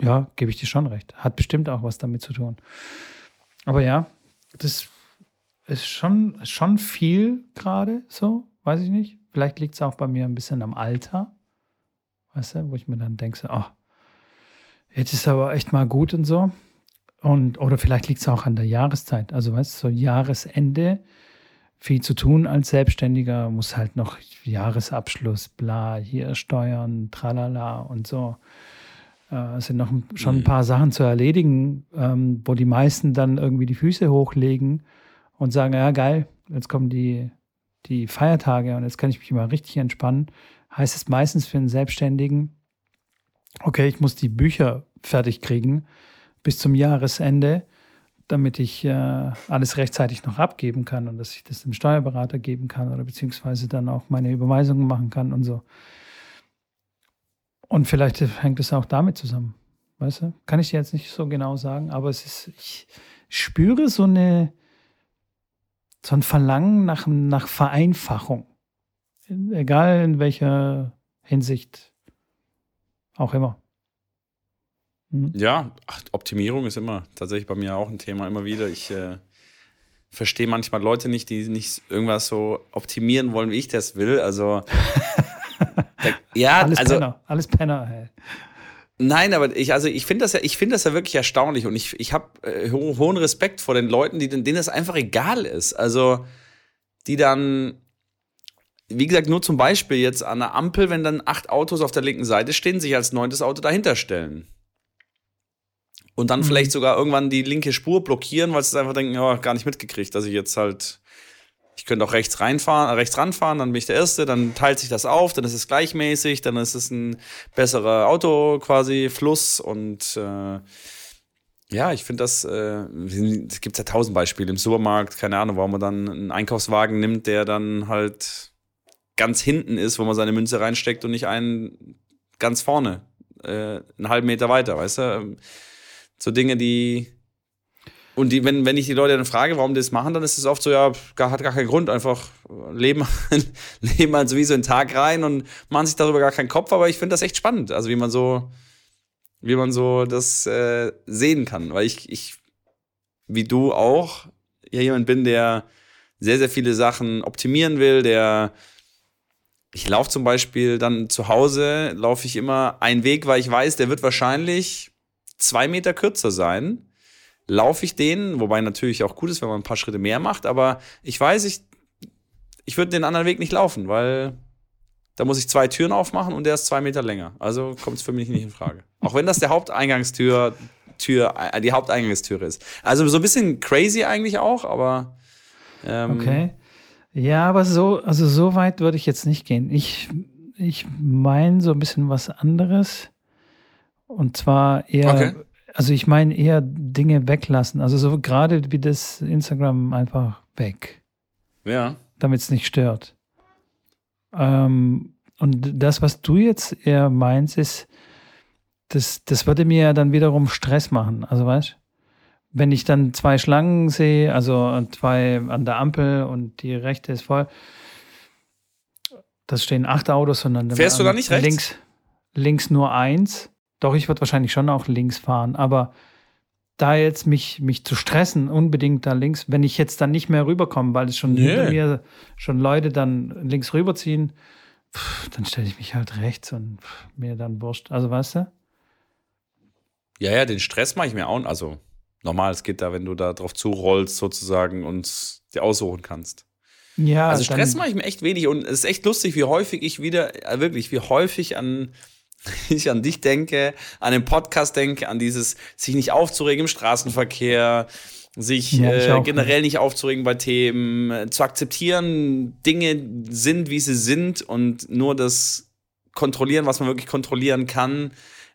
ja, gebe ich dir schon recht. Hat bestimmt auch was damit zu tun. Aber ja, das ist schon, schon viel gerade so, weiß ich nicht. Vielleicht liegt es auch bei mir ein bisschen am Alter, weißt du, wo ich mir dann denke, so, oh, jetzt ist aber echt mal gut und so. Und, oder vielleicht liegt es auch an der Jahreszeit. Also, weißt du, so Jahresende, viel zu tun als Selbstständiger, muss halt noch Jahresabschluss, bla, hier Steuern, tralala und so. Äh, es sind noch schon ein mhm. paar Sachen zu erledigen, ähm, wo die meisten dann irgendwie die Füße hochlegen und sagen, ja geil, jetzt kommen die, die Feiertage und jetzt kann ich mich mal richtig entspannen. Heißt es meistens für einen Selbstständigen, okay, ich muss die Bücher fertig kriegen bis zum Jahresende damit ich äh, alles rechtzeitig noch abgeben kann und dass ich das dem Steuerberater geben kann oder beziehungsweise dann auch meine Überweisungen machen kann und so. Und vielleicht hängt es auch damit zusammen. Weißt du? Kann ich dir jetzt nicht so genau sagen, aber es ist, ich spüre so eine, so ein Verlangen nach, nach Vereinfachung. Egal in welcher Hinsicht auch immer. Mhm. Ja, ach, Optimierung ist immer tatsächlich bei mir auch ein Thema, immer wieder. Ich äh, verstehe manchmal Leute nicht, die nicht irgendwas so optimieren wollen, wie ich das will. Also, da, ja, alles also. Penner, alles Penner, hey. Nein, aber ich, also ich finde das ja, ich finde das ja wirklich erstaunlich und ich, ich habe äh, ho hohen Respekt vor den Leuten, die, denen das einfach egal ist. Also, die dann, wie gesagt, nur zum Beispiel jetzt an der Ampel, wenn dann acht Autos auf der linken Seite stehen, sich als neuntes Auto dahinter stellen und dann mhm. vielleicht sogar irgendwann die linke Spur blockieren, weil sie einfach denken, ja, gar nicht mitgekriegt, dass ich jetzt halt, ich könnte auch rechts reinfahren, rechts ranfahren, dann bin ich der Erste, dann teilt sich das auf, dann ist es gleichmäßig, dann ist es ein besserer Auto quasi Fluss und äh, ja, ich finde das, äh, es gibt ja tausend Beispiele im Supermarkt, keine Ahnung, warum man dann einen Einkaufswagen nimmt, der dann halt ganz hinten ist, wo man seine Münze reinsteckt und nicht einen ganz vorne, äh, einen halben Meter weiter, weißt du? so Dinge, die. Und die, wenn, wenn ich die Leute dann frage, warum die das machen, dann ist es oft so, ja, gar, hat gar keinen Grund, einfach leben, leben halt so wie so einen Tag rein und machen sich darüber gar keinen Kopf, aber ich finde das echt spannend, also wie man so, wie man so das äh, sehen kann, weil ich, ich, wie du auch, ja jemand bin, der sehr, sehr viele Sachen optimieren will, der ich laufe zum Beispiel dann zu Hause, laufe ich immer einen Weg, weil ich weiß, der wird wahrscheinlich zwei Meter kürzer sein, laufe ich den, wobei natürlich auch gut ist, wenn man ein paar Schritte mehr macht, aber ich weiß, ich, ich würde den anderen Weg nicht laufen, weil da muss ich zwei Türen aufmachen und der ist zwei Meter länger. Also kommt es für mich nicht in Frage. Auch wenn das der Haupteingangstür, Tür, äh, die Haupteingangstüre ist. Also so ein bisschen crazy eigentlich auch, aber. Ähm, okay. Ja, aber so, also so weit würde ich jetzt nicht gehen. Ich, ich meine so ein bisschen was anderes. Und zwar eher, okay. also ich meine eher Dinge weglassen. Also so gerade wie das Instagram einfach weg. Ja. Damit es nicht stört. Ähm, und das, was du jetzt eher meinst, ist, das, das würde mir ja dann wiederum Stress machen. Also weißt wenn ich dann zwei Schlangen sehe, also zwei an der Ampel und die rechte ist voll, das stehen acht Autos, sondern fährst du da nicht rechts? Links, links nur eins. Doch, ich würde wahrscheinlich schon auch links fahren, aber da jetzt mich, mich zu stressen, unbedingt da links, wenn ich jetzt dann nicht mehr rüberkomme, weil es schon nee. hinter mir schon Leute dann links rüberziehen, pff, dann stelle ich mich halt rechts und pff, mir dann wurscht. Also weißt du? Ja, ja, den Stress mache ich mir auch. Also normal, es geht da, wenn du da drauf zurollst sozusagen und dir aussuchen kannst. Ja. Also Stress mache ich mir echt wenig und es ist echt lustig, wie häufig ich wieder, äh, wirklich, wie häufig an ich an dich denke, an den Podcast denke, an dieses sich nicht aufzuregen im Straßenverkehr, sich ja, äh, generell nicht aufzuregen bei Themen, äh, zu akzeptieren, Dinge sind, wie sie sind und nur das kontrollieren, was man wirklich kontrollieren kann.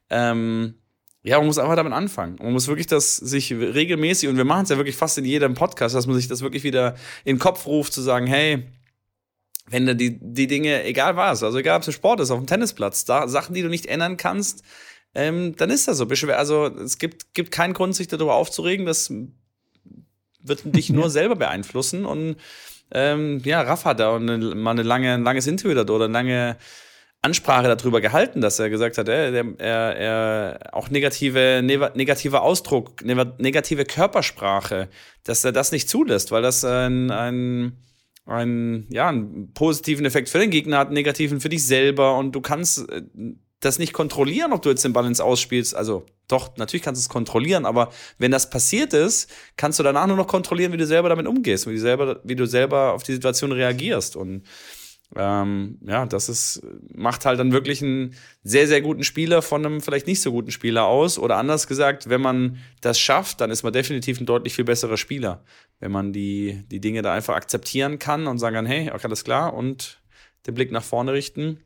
Ähm, ja, man muss einfach damit anfangen. Man muss wirklich das sich regelmäßig, und wir machen es ja wirklich fast in jedem Podcast, dass man sich das wirklich wieder in den Kopf ruft, zu sagen, hey, wenn du die, die Dinge, egal was, also egal ob es Sport ist, auf dem Tennisplatz, da, Sachen, die du nicht ändern kannst, ähm, dann ist das so. Also es gibt, gibt keinen Grund, sich darüber aufzuregen. Das wird dich nur selber beeinflussen. Und ähm, ja, Raff hat da eine, mal eine lange, ein langes Interview oder eine lange Ansprache darüber gehalten, dass er gesagt hat, er, er, er auch negative, negativer Ausdruck, negative Körpersprache, dass er das nicht zulässt, weil das ein, ein, ein, ja, einen positiven Effekt für den Gegner hat, einen negativen für dich selber und du kannst äh, das nicht kontrollieren, ob du jetzt den Balance ausspielst. Also doch, natürlich kannst du es kontrollieren, aber wenn das passiert ist, kannst du danach nur noch kontrollieren, wie du selber damit umgehst, wie du selber, wie du selber auf die Situation reagierst. Und ähm, ja, das ist, macht halt dann wirklich einen sehr, sehr guten Spieler von einem vielleicht nicht so guten Spieler aus. Oder anders gesagt, wenn man das schafft, dann ist man definitiv ein deutlich viel besserer Spieler. Wenn man die, die Dinge da einfach akzeptieren kann und sagen kann, hey, okay, alles klar, und den Blick nach vorne richten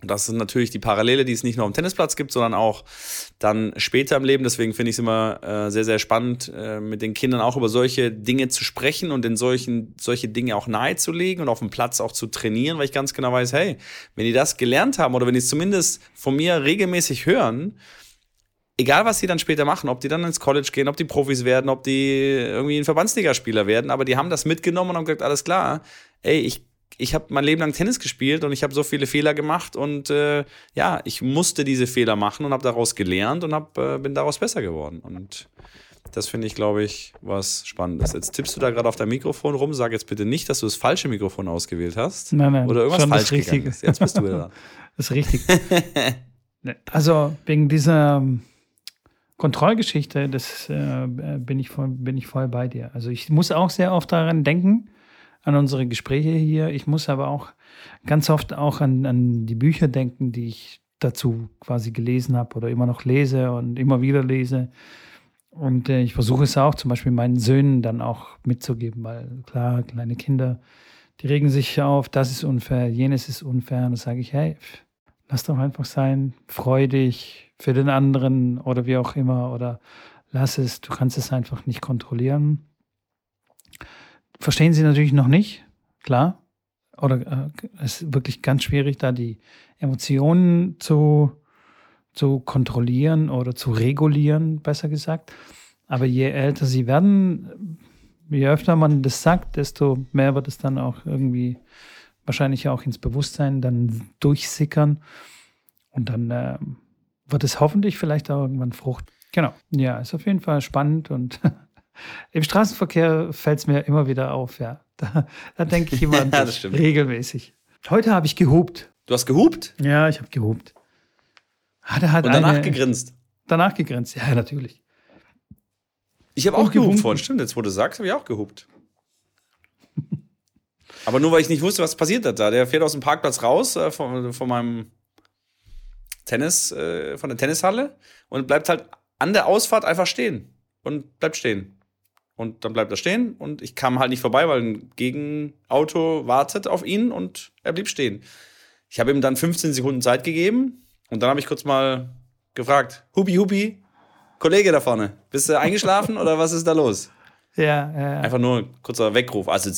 das sind natürlich die Parallele, die es nicht nur am Tennisplatz gibt, sondern auch dann später im Leben. Deswegen finde ich es immer äh, sehr, sehr spannend, äh, mit den Kindern auch über solche Dinge zu sprechen und in solchen, solche Dinge auch nahezulegen und auf dem Platz auch zu trainieren, weil ich ganz genau weiß, hey, wenn die das gelernt haben oder wenn die es zumindest von mir regelmäßig hören, egal was sie dann später machen, ob die dann ins College gehen, ob die Profis werden, ob die irgendwie ein Verbandsligaspieler werden, aber die haben das mitgenommen und haben gesagt, alles klar, ey, ich ich habe mein Leben lang Tennis gespielt und ich habe so viele Fehler gemacht und äh, ja, ich musste diese Fehler machen und habe daraus gelernt und hab, äh, bin daraus besser geworden. Und das finde ich, glaube ich, was Spannendes. Jetzt tippst du da gerade auf dein Mikrofon rum. Sag jetzt bitte nicht, dass du das falsche Mikrofon ausgewählt hast. Nein, nein. Oder irgendwas falsch gegangen ist. Jetzt bist du wieder da. das ist richtig. also wegen dieser ähm, Kontrollgeschichte, das äh, bin, ich voll, bin ich voll bei dir. Also ich muss auch sehr oft daran denken, an unsere Gespräche hier. Ich muss aber auch ganz oft auch an, an die Bücher denken, die ich dazu quasi gelesen habe oder immer noch lese und immer wieder lese. Und äh, ich versuche es auch zum Beispiel meinen Söhnen dann auch mitzugeben, weil klar, kleine Kinder, die regen sich auf, das ist unfair, jenes ist unfair. Und da sage ich, hey, lass doch einfach sein, freu dich für den anderen oder wie auch immer oder lass es, du kannst es einfach nicht kontrollieren verstehen sie natürlich noch nicht, klar. Oder äh, es ist wirklich ganz schwierig, da die Emotionen zu, zu kontrollieren oder zu regulieren, besser gesagt. Aber je älter sie werden, je öfter man das sagt, desto mehr wird es dann auch irgendwie wahrscheinlich auch ins Bewusstsein dann durchsickern. Und dann äh, wird es hoffentlich vielleicht auch irgendwann Frucht. Genau. Ja, ist auf jeden Fall spannend und Im Straßenverkehr fällt es mir immer wieder auf, ja. Da, da denke ich immer an ja, regelmäßig. Heute habe ich gehupt. Du hast gehupt? Ja, ich habe gehupt. Hat, hat Und danach eine, gegrinst? Danach gegrinst, ja, natürlich. Ich habe auch gehupt vorhin, stimmt. Jetzt, wo du sagst, habe ich auch gehupt. Aber nur, weil ich nicht wusste, was passiert hat da. Der fährt aus dem Parkplatz raus, äh, von, von meinem Tennis, äh, von der Tennishalle und bleibt halt an der Ausfahrt einfach stehen. Und bleibt stehen. Und dann bleibt er stehen und ich kam halt nicht vorbei, weil ein Gegenauto wartet auf ihn und er blieb stehen. Ich habe ihm dann 15 Sekunden Zeit gegeben und dann habe ich kurz mal gefragt, Hubi, Hubi, Kollege da vorne, bist du eingeschlafen oder was ist da los? Ja, ja, ja. Einfach nur ein kurzer Weckruf. Also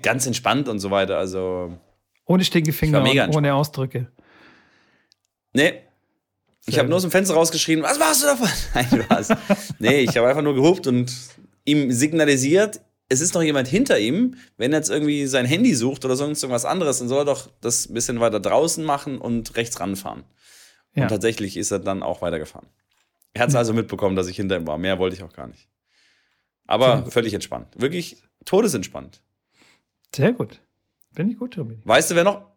ganz entspannt und so weiter. Also ohne Stinkefinger und ohne Ausdrücke. Nee. Ich habe nur aus dem Fenster rausgeschrien, was machst du davon? Nein, was? nee, ich habe einfach nur gehupt und ihm signalisiert, es ist noch jemand hinter ihm. Wenn er jetzt irgendwie sein Handy sucht oder sonst irgendwas anderes, dann soll er doch das ein bisschen weiter draußen machen und rechts ranfahren. Ja. Und tatsächlich ist er dann auch weitergefahren. Er hat es also mitbekommen, dass ich hinter ihm war. Mehr wollte ich auch gar nicht. Aber völlig entspannt. Wirklich todesentspannt. Sehr gut. Bin ich gut, Tobi. Weißt du, wer noch,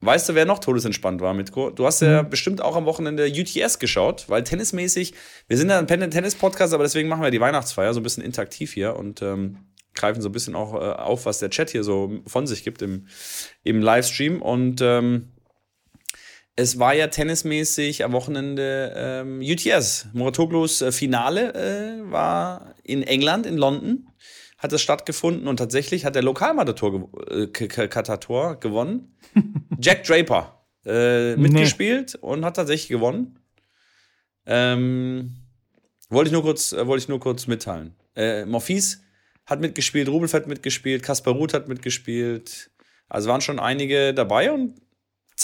Weißt du, wer noch todesentspannt war, Mitko? Du hast ja mhm. bestimmt auch am Wochenende UTS geschaut, weil tennismäßig, wir sind ja ein Tennis-Podcast, aber deswegen machen wir die Weihnachtsfeier so ein bisschen interaktiv hier und ähm, greifen so ein bisschen auch äh, auf, was der Chat hier so von sich gibt im, im Livestream. Und ähm, es war ja tennismäßig am Wochenende ähm, UTS. Muratoglus äh, Finale äh, war in England, in London hat es stattgefunden und tatsächlich hat der Lokalmatator äh, gewonnen. Jack Draper äh, mitgespielt nee. und hat tatsächlich gewonnen. Ähm, wollte ich nur kurz, äh, wollte ich nur kurz mitteilen. Äh, Morphis hat mitgespielt, Rubelfett mitgespielt, Kaspar Ruth hat mitgespielt. Also waren schon einige dabei und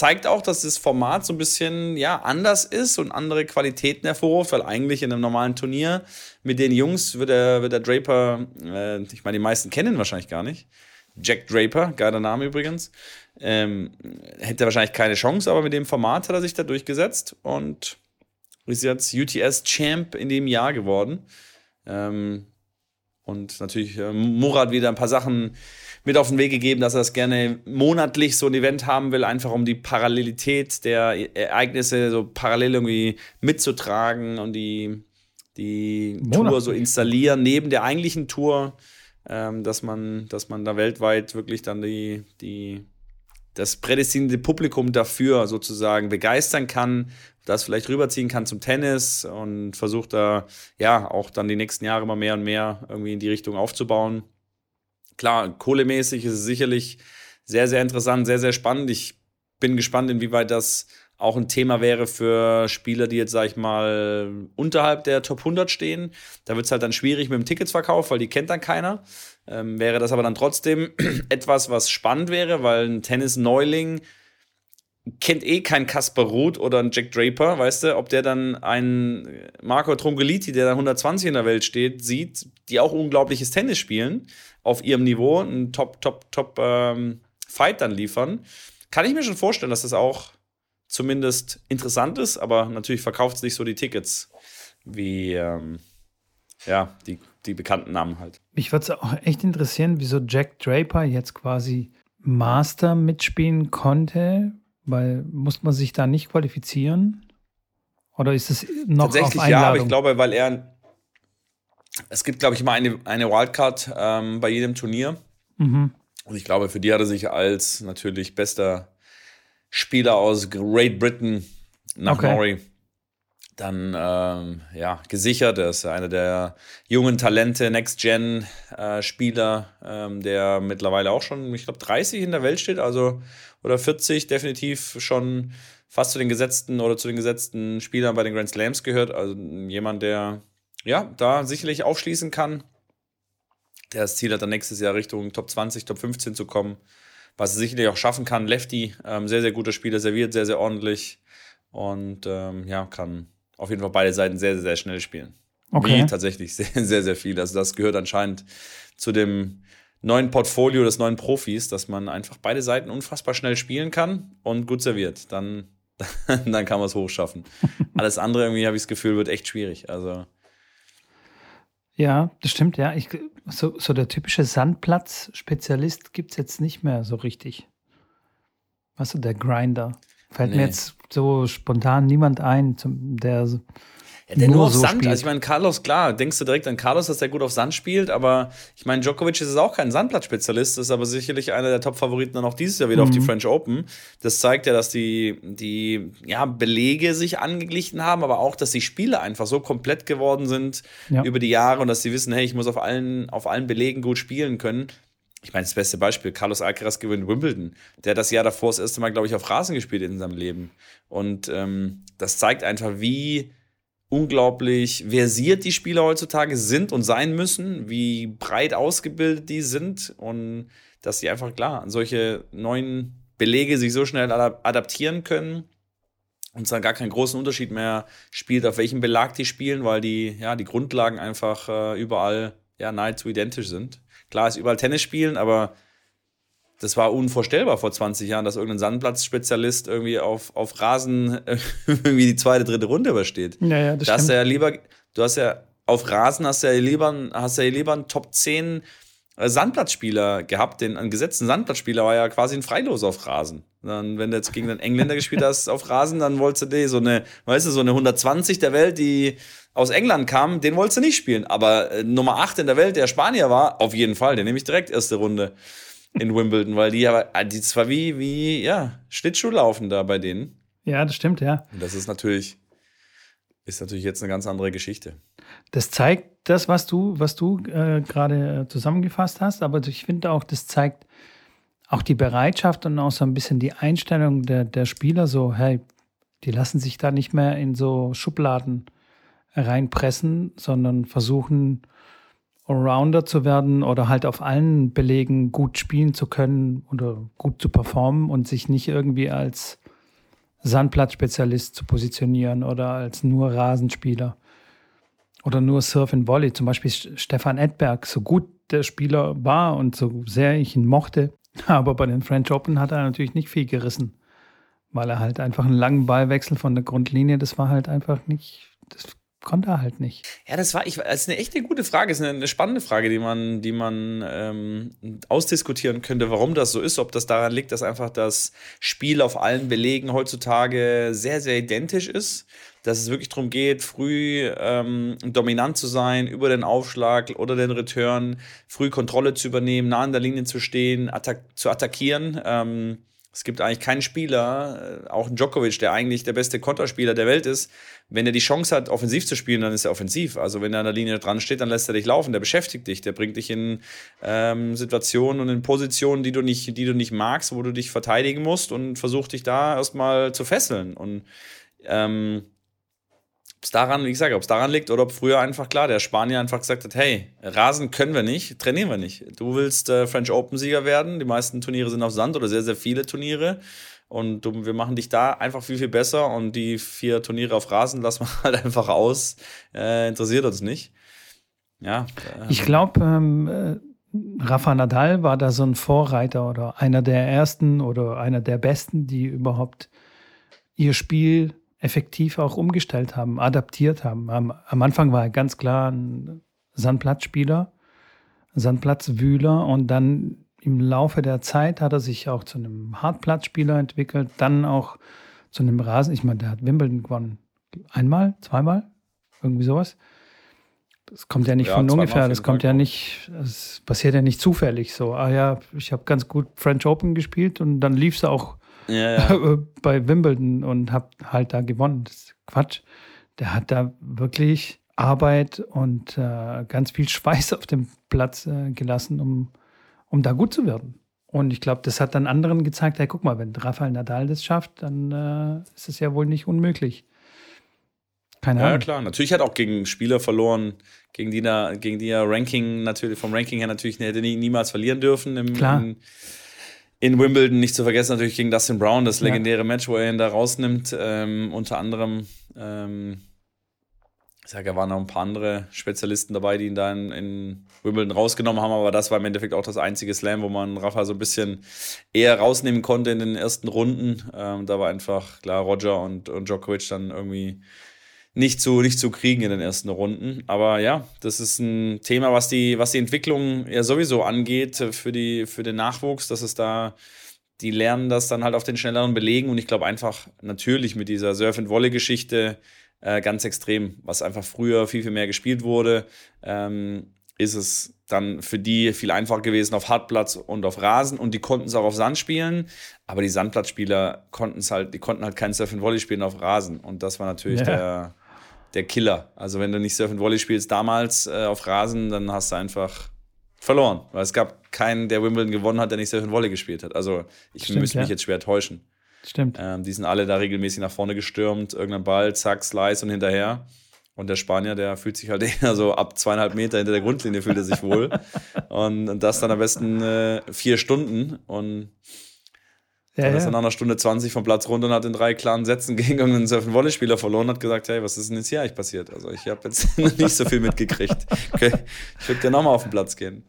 zeigt auch, dass das Format so ein bisschen ja, anders ist und andere Qualitäten hervorruft, weil eigentlich in einem normalen Turnier mit den Jungs wird der, wird der Draper, äh, ich meine, die meisten kennen ihn wahrscheinlich gar nicht. Jack Draper, geiler Name übrigens. Ähm, hätte wahrscheinlich keine Chance, aber mit dem Format hat er sich da durchgesetzt und ist jetzt UTS-Champ in dem Jahr geworden. Ähm, und natürlich äh, Murat wieder ein paar Sachen mit auf den Weg gegeben, dass er das gerne monatlich so ein Event haben will, einfach um die Parallelität der Ereignisse so parallel irgendwie mitzutragen und die, die Tour so installieren neben der eigentlichen Tour, ähm, dass man, dass man da weltweit wirklich dann die, die das prädestinierte Publikum dafür sozusagen begeistern kann, das vielleicht rüberziehen kann zum Tennis und versucht da ja auch dann die nächsten Jahre immer mehr und mehr irgendwie in die Richtung aufzubauen. Klar, kohlemäßig ist es sicherlich sehr, sehr interessant, sehr, sehr spannend. Ich bin gespannt, inwieweit das auch ein Thema wäre für Spieler, die jetzt, sag ich mal, unterhalb der Top 100 stehen. Da wird es halt dann schwierig mit dem Ticketsverkauf, weil die kennt dann keiner. Ähm, wäre das aber dann trotzdem etwas, was spannend wäre, weil ein Tennis-Neuling kennt eh kein Kasper Ruth oder ein Jack Draper, weißt du, ob der dann einen Marco Trongeliti, der da 120 in der Welt steht, sieht, die auch unglaubliches Tennis spielen, auf ihrem Niveau, einen Top, Top, Top ähm, Fight dann liefern, kann ich mir schon vorstellen, dass das auch zumindest interessant ist, aber natürlich verkauft es nicht so die Tickets wie ähm, ja, die, die bekannten Namen halt. Mich würde es auch echt interessieren, wieso Jack Draper jetzt quasi Master mitspielen konnte, weil muss man sich da nicht qualifizieren? Oder ist es noch Tatsächlich auf Einladung? ja, aber ich glaube, weil er es gibt, glaube ich, immer eine, eine Wildcard ähm, bei jedem Turnier. Mhm. Und ich glaube, für die hat er sich als natürlich bester Spieler aus Great Britain nach okay. Norrie dann ähm, ja, gesichert. Er ist einer der jungen Talente, Next-Gen-Spieler, äh, ähm, der mittlerweile auch schon, ich glaube, 30 in der Welt steht, also oder 40 definitiv schon fast zu den gesetzten oder zu den gesetzten Spielern bei den Grand Slams gehört. Also jemand, der ja da sicherlich aufschließen kann. Der das Ziel hat, dann nächstes Jahr Richtung Top 20, Top 15 zu kommen. Was er sicherlich auch schaffen kann. Lefty, ähm, sehr, sehr guter Spieler, serviert sehr, sehr ordentlich und ähm, ja, kann auf jeden Fall beide Seiten sehr, sehr, sehr schnell spielen. Okay. Wie tatsächlich sehr, sehr, sehr viel. Also das gehört anscheinend zu dem neuen Portfolio des neuen Profis, dass man einfach beide Seiten unfassbar schnell spielen kann und gut serviert. Dann, dann kann man es hochschaffen. Alles andere irgendwie habe ich das Gefühl, wird echt schwierig. Also ja, das stimmt, ja. Ich, so, so der typische Sandplatz-Spezialist gibt es jetzt nicht mehr so richtig. Weißt du, der Grinder. Fällt nee. mir jetzt so spontan niemand ein, zum, der ja, der nur, nur auf so Sand, spielt. also ich meine, Carlos, klar, denkst du direkt an Carlos, dass der gut auf Sand spielt, aber ich meine, Djokovic ist auch kein Sandplatzspezialist, ist aber sicherlich einer der Top-Favoriten dann auch dieses Jahr wieder mhm. auf die mhm. French Open. Das zeigt ja, dass die, die ja, Belege sich angeglichen haben, aber auch, dass die Spiele einfach so komplett geworden sind ja. über die Jahre und dass sie wissen, hey, ich muss auf allen, auf allen Belegen gut spielen können. Ich meine, das beste Beispiel, Carlos Alcaraz gewinnt Wimbledon. Der hat das Jahr davor das erste Mal, glaube ich, auf Rasen gespielt in seinem Leben. Und ähm, das zeigt einfach, wie unglaublich versiert die Spieler heutzutage sind und sein müssen, wie breit ausgebildet die sind und dass sie einfach klar an solche neuen Belege sich so schnell adaptieren können und es dann gar keinen großen Unterschied mehr spielt, auf welchem Belag die spielen, weil die, ja, die Grundlagen einfach äh, überall ja, nahezu identisch sind. Klar ist überall Tennis spielen, aber das war unvorstellbar vor 20 Jahren, dass irgendein Sandplatzspezialist irgendwie auf, auf Rasen irgendwie die zweite, dritte Runde übersteht. Ja, ja, das da hast du ja lieber, du hast ja auf Rasen hast du ja lieber, hast ja lieber einen Top 10 äh, Sandplatzspieler gehabt. Den, einen gesetzten Sandplatzspieler war ja quasi ein Freilos auf Rasen. Dann, wenn du jetzt gegen einen Engländer gespielt hast auf Rasen, dann wolltest du die, so eine, weißt du, so eine 120 der Welt, die aus England kam, den wolltest du nicht spielen. Aber äh, Nummer 8 in der Welt, der Spanier war, auf jeden Fall, den nehme ich direkt erste Runde in Wimbledon, weil die aber, die zwar wie, wie, ja, Schlittschuhlaufen da bei denen. Ja, das stimmt, ja. Und das ist natürlich, ist natürlich jetzt eine ganz andere Geschichte. Das zeigt das, was du, was du äh, gerade zusammengefasst hast, aber ich finde auch, das zeigt auch die Bereitschaft und auch so ein bisschen die Einstellung der, der Spieler, so, hey, die lassen sich da nicht mehr in so Schubladen reinpressen, sondern versuchen, Allrounder zu werden oder halt auf allen Belegen gut spielen zu können oder gut zu performen und sich nicht irgendwie als Sandplatzspezialist zu positionieren oder als nur Rasenspieler oder nur Surf and Volley. Zum Beispiel Stefan Edberg, so gut der Spieler war und so sehr ich ihn mochte, aber bei den French Open hat er natürlich nicht viel gerissen, weil er halt einfach einen langen Ballwechsel von der Grundlinie, das war halt einfach nicht, das konnte er halt nicht. Ja, das war ich, das ist eine echt eine gute Frage, das ist eine, eine spannende Frage, die man, die man ähm, ausdiskutieren könnte, warum das so ist, ob das daran liegt, dass einfach das Spiel auf allen Belegen heutzutage sehr, sehr identisch ist dass es wirklich darum geht, früh ähm, dominant zu sein, über den Aufschlag oder den Return, früh Kontrolle zu übernehmen, nah an der Linie zu stehen, attack zu attackieren. Ähm, es gibt eigentlich keinen Spieler, äh, auch Djokovic, der eigentlich der beste Konterspieler der Welt ist. Wenn er die Chance hat, offensiv zu spielen, dann ist er offensiv. Also wenn er an der Linie dran steht, dann lässt er dich laufen. Der beschäftigt dich, der bringt dich in ähm, Situationen und in Positionen, die du nicht, die du nicht magst, wo du dich verteidigen musst und versucht dich da erstmal zu fesseln. Und ähm, es daran, wie gesagt, ob es daran liegt oder ob früher einfach klar der Spanier einfach gesagt hat, hey, Rasen können wir nicht, trainieren wir nicht. Du willst äh, French Open Sieger werden, die meisten Turniere sind auf Sand oder sehr, sehr viele Turniere und du, wir machen dich da einfach viel, viel besser und die vier Turniere auf Rasen lassen wir halt einfach aus, äh, interessiert uns nicht. Ja. Äh, ich glaube, ähm, äh, Rafa Nadal war da so ein Vorreiter oder einer der ersten oder einer der besten, die überhaupt ihr Spiel effektiv auch umgestellt haben, adaptiert haben. Am, am Anfang war er ganz klar ein Sandplatzspieler, Sandplatzwühler und dann im Laufe der Zeit hat er sich auch zu einem Hartplatzspieler entwickelt, dann auch zu einem Rasen. Ich meine, der hat Wimbledon gewonnen. Einmal, zweimal, irgendwie sowas. Das kommt ja nicht ja, von ungefähr, das kommt ja nicht, das passiert ja nicht zufällig so. Ah ja, ich habe ganz gut French Open gespielt und dann lief es auch ja, ja. bei Wimbledon und habe halt da gewonnen. Das ist Quatsch. Der hat da wirklich Arbeit und äh, ganz viel Schweiß auf dem Platz äh, gelassen, um, um da gut zu werden. Und ich glaube, das hat dann anderen gezeigt, hey, guck mal, wenn Rafael Nadal das schafft, dann äh, ist es ja wohl nicht unmöglich. Keine Ahnung. Ja, klar. Natürlich hat er auch gegen Spieler verloren, gegen die, er, gegen die er Ranking natürlich, vom Ranking her natürlich hätte nie, niemals verlieren dürfen. Im, klar. Im, in Wimbledon nicht zu vergessen natürlich gegen Dustin Brown, das legendäre ja. Match, wo er ihn da rausnimmt. Ähm, unter anderem, ähm, ich sage, da waren noch ein paar andere Spezialisten dabei, die ihn da in, in, Wimbledon rausgenommen haben, aber das war im Endeffekt auch das einzige Slam, wo man Rafa so ein bisschen eher rausnehmen konnte in den ersten Runden. Ähm, da war einfach klar Roger und, und Djokovic dann irgendwie nicht zu, nicht zu kriegen in den ersten Runden. Aber ja, das ist ein Thema, was die, was die Entwicklung ja sowieso angeht für, die, für den Nachwuchs, dass es da, die lernen das dann halt auf den schnelleren Belegen und ich glaube einfach natürlich mit dieser Surf-and-Volley-Geschichte äh, ganz extrem, was einfach früher viel, viel mehr gespielt wurde, ähm, ist es dann für die viel einfacher gewesen auf Hartplatz und auf Rasen und die konnten es auch auf Sand spielen, aber die Sandplatzspieler konnten es halt, die konnten halt kein Surf and Volley spielen auf Rasen und das war natürlich ja. der, der Killer. Also wenn du nicht Surf and Volley spielst damals äh, auf Rasen, dann hast du einfach verloren. Weil es gab keinen, der Wimbledon gewonnen hat, der nicht Surf and Volley gespielt hat. Also ich Stimmt, müsste mich jetzt schwer täuschen. Stimmt. Ähm, die sind alle da regelmäßig nach vorne gestürmt, irgendein Ball, zack, Slice und hinterher. Und der Spanier, der fühlt sich halt eher so ab zweieinhalb Meter hinter der Grundlinie fühlt er sich wohl. und, und das dann am besten äh, vier Stunden. Und ja, dann ist er nach einer Stunde 20 vom Platz runter und hat in drei klaren Sätzen gegen irgendeinen Surfen-Volley-Spieler verloren und hat gesagt, hey, was ist denn jetzt hier eigentlich passiert? Also ich habe jetzt nicht so viel mitgekriegt. Okay, ich würde gerne nochmal auf den Platz gehen.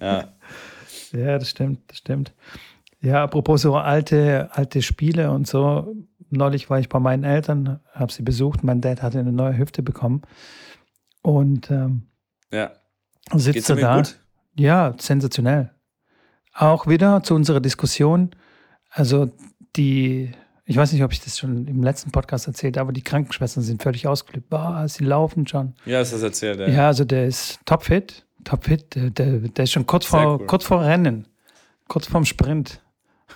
Ja. ja, das stimmt, das stimmt. Ja, apropos so alte, alte Spiele und so. Neulich war ich bei meinen Eltern, habe sie besucht. Mein Dad hatte eine neue Hüfte bekommen. Und ähm, ja. sitzt er da. Gut? Ja, sensationell. Auch wieder zu unserer Diskussion also die, ich weiß nicht, ob ich das schon im letzten Podcast erzählt habe, aber die Krankenschwestern sind völlig ausgelippt. Boah, sie laufen schon. Ja, ist das erzählt, ja. Ja, also der ist topfit, topfit, der, der, der ist schon kurz vor, cool. kurz vor Rennen, kurz vorm Sprint.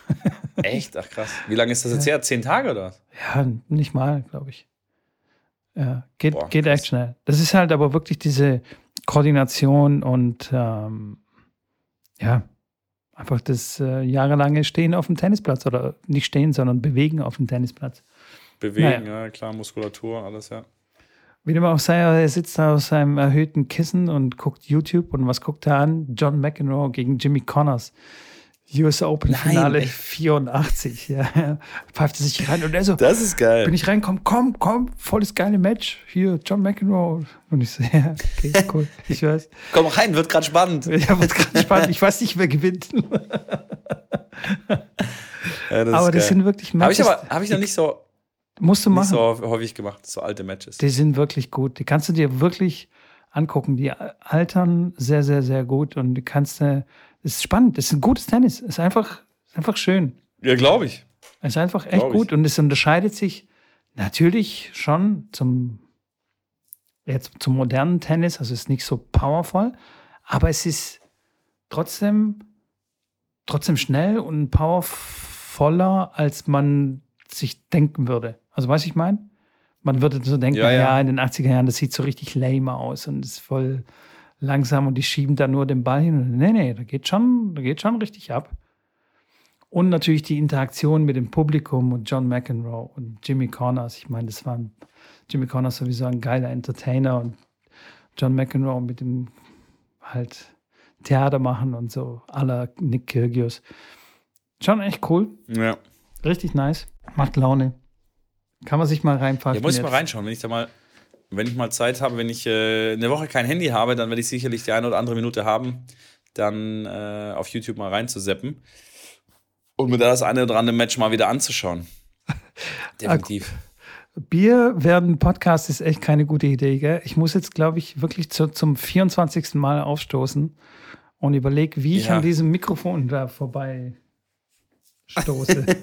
Echt? Ach krass. Wie lange ist das jetzt her? Zehn Tage oder? Ja, nicht mal, glaube ich. Ja, geht, Boah, geht echt schnell. Das ist halt aber wirklich diese Koordination und ähm, ja, Einfach das äh, jahrelange Stehen auf dem Tennisplatz oder nicht stehen, sondern bewegen auf dem Tennisplatz. Bewegen, naja. ja, klar, Muskulatur, alles, ja. Wie dem auch sei, er sitzt da auf seinem erhöhten Kissen und guckt YouTube und was guckt er an? John McEnroe gegen Jimmy Connors. US Open Finale Nein, 84. Ja, pfeift sich rein und er so. Das ist geil. Bin ich reinkomme, komm, komm, volles geile Match. Hier, John McEnroe. Und ich so, ja, okay, cool. Ich weiß. komm rein, wird gerade spannend. Ja, wird gerade spannend. Ich weiß nicht, wer gewinnt. ja, das aber das sind wirklich Matches. Habe ich aber, habe ich noch nicht so. Musst du machen. Nicht so häufig gemacht, so alte Matches. Die sind wirklich gut. Die kannst du dir wirklich angucken. Die altern sehr, sehr, sehr gut und die kannst du ist spannend. Es ist ein gutes Tennis. Es ist einfach, ist einfach schön. Ja, glaube ich. Es ist einfach echt gut und es unterscheidet sich natürlich schon zum, jetzt zum modernen Tennis. Also es ist nicht so powerful, aber es ist trotzdem, trotzdem schnell und powervoller, als man sich denken würde. Also, was ich meine? Man würde so denken, ja, ja. ja, in den 80er Jahren, das sieht so richtig lame aus und ist voll langsam und die schieben da nur den Ball hin. Nee, nee, da geht schon, da geht schon richtig ab. Und natürlich die Interaktion mit dem Publikum und John McEnroe und Jimmy Connors. Ich meine, das war Jimmy Connors sowieso ein geiler Entertainer und John McEnroe mit dem halt Theater machen und so, aller Nick Kyrgios. Schon echt cool. Ja. Richtig nice. Macht Laune. Kann man sich mal reinpacken. Ja, muss ich mal reinschauen, wenn ich da mal wenn ich mal Zeit habe, wenn ich äh, eine Woche kein Handy habe, dann werde ich sicherlich die eine oder andere Minute haben, dann äh, auf YouTube mal reinzuseppen und mir da das eine oder andere Match mal wieder anzuschauen. Definitiv. Bier während Podcast ist echt keine gute Idee. Gell? Ich muss jetzt, glaube ich, wirklich zu, zum 24. Mal aufstoßen und überlege, wie ich ja. an diesem Mikrofon da vorbei stoße.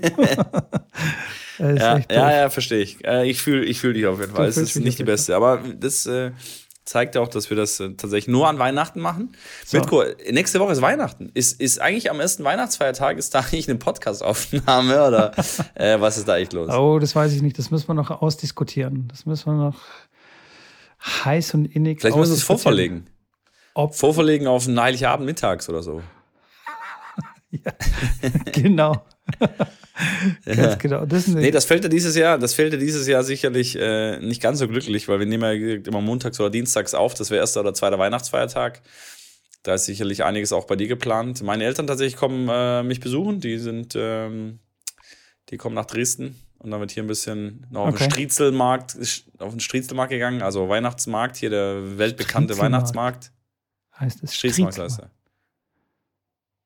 ja, ja, ja, verstehe ich. Äh, ich fühle ich fühl dich auf jeden Fall. Es ist nicht die beste. Aber das äh, zeigt ja auch, dass wir das äh, tatsächlich nur an Weihnachten machen. So. Mitko, nächste Woche ist Weihnachten. Ist, ist eigentlich am ersten Weihnachtsfeiertag, ist da eigentlich eine Podcastaufnahme oder äh, was ist da eigentlich los? Oh, das weiß ich nicht. Das müssen wir noch ausdiskutieren. Das müssen wir noch heiß und innig Vielleicht müssen wir es vorverlegen. Ob vorverlegen auf einen Heiligabend mittags oder so. ja, genau. ganz genau. Das nee, das fällt ja dieses Jahr, das fällt ja dieses Jahr sicherlich äh, nicht ganz so glücklich, weil wir nehmen ja immer montags oder dienstags auf. Das wäre erster oder zweiter Weihnachtsfeiertag. Da ist sicherlich einiges auch bei dir geplant. Meine Eltern tatsächlich kommen äh, mich besuchen. Die sind, ähm, die kommen nach Dresden und dann wird hier ein bisschen noch auf okay. den Striezelmarkt, auf den Striezelmarkt gegangen, also Weihnachtsmarkt, hier der weltbekannte Weihnachtsmarkt. Heißt es Striezelmarkt? heißt er.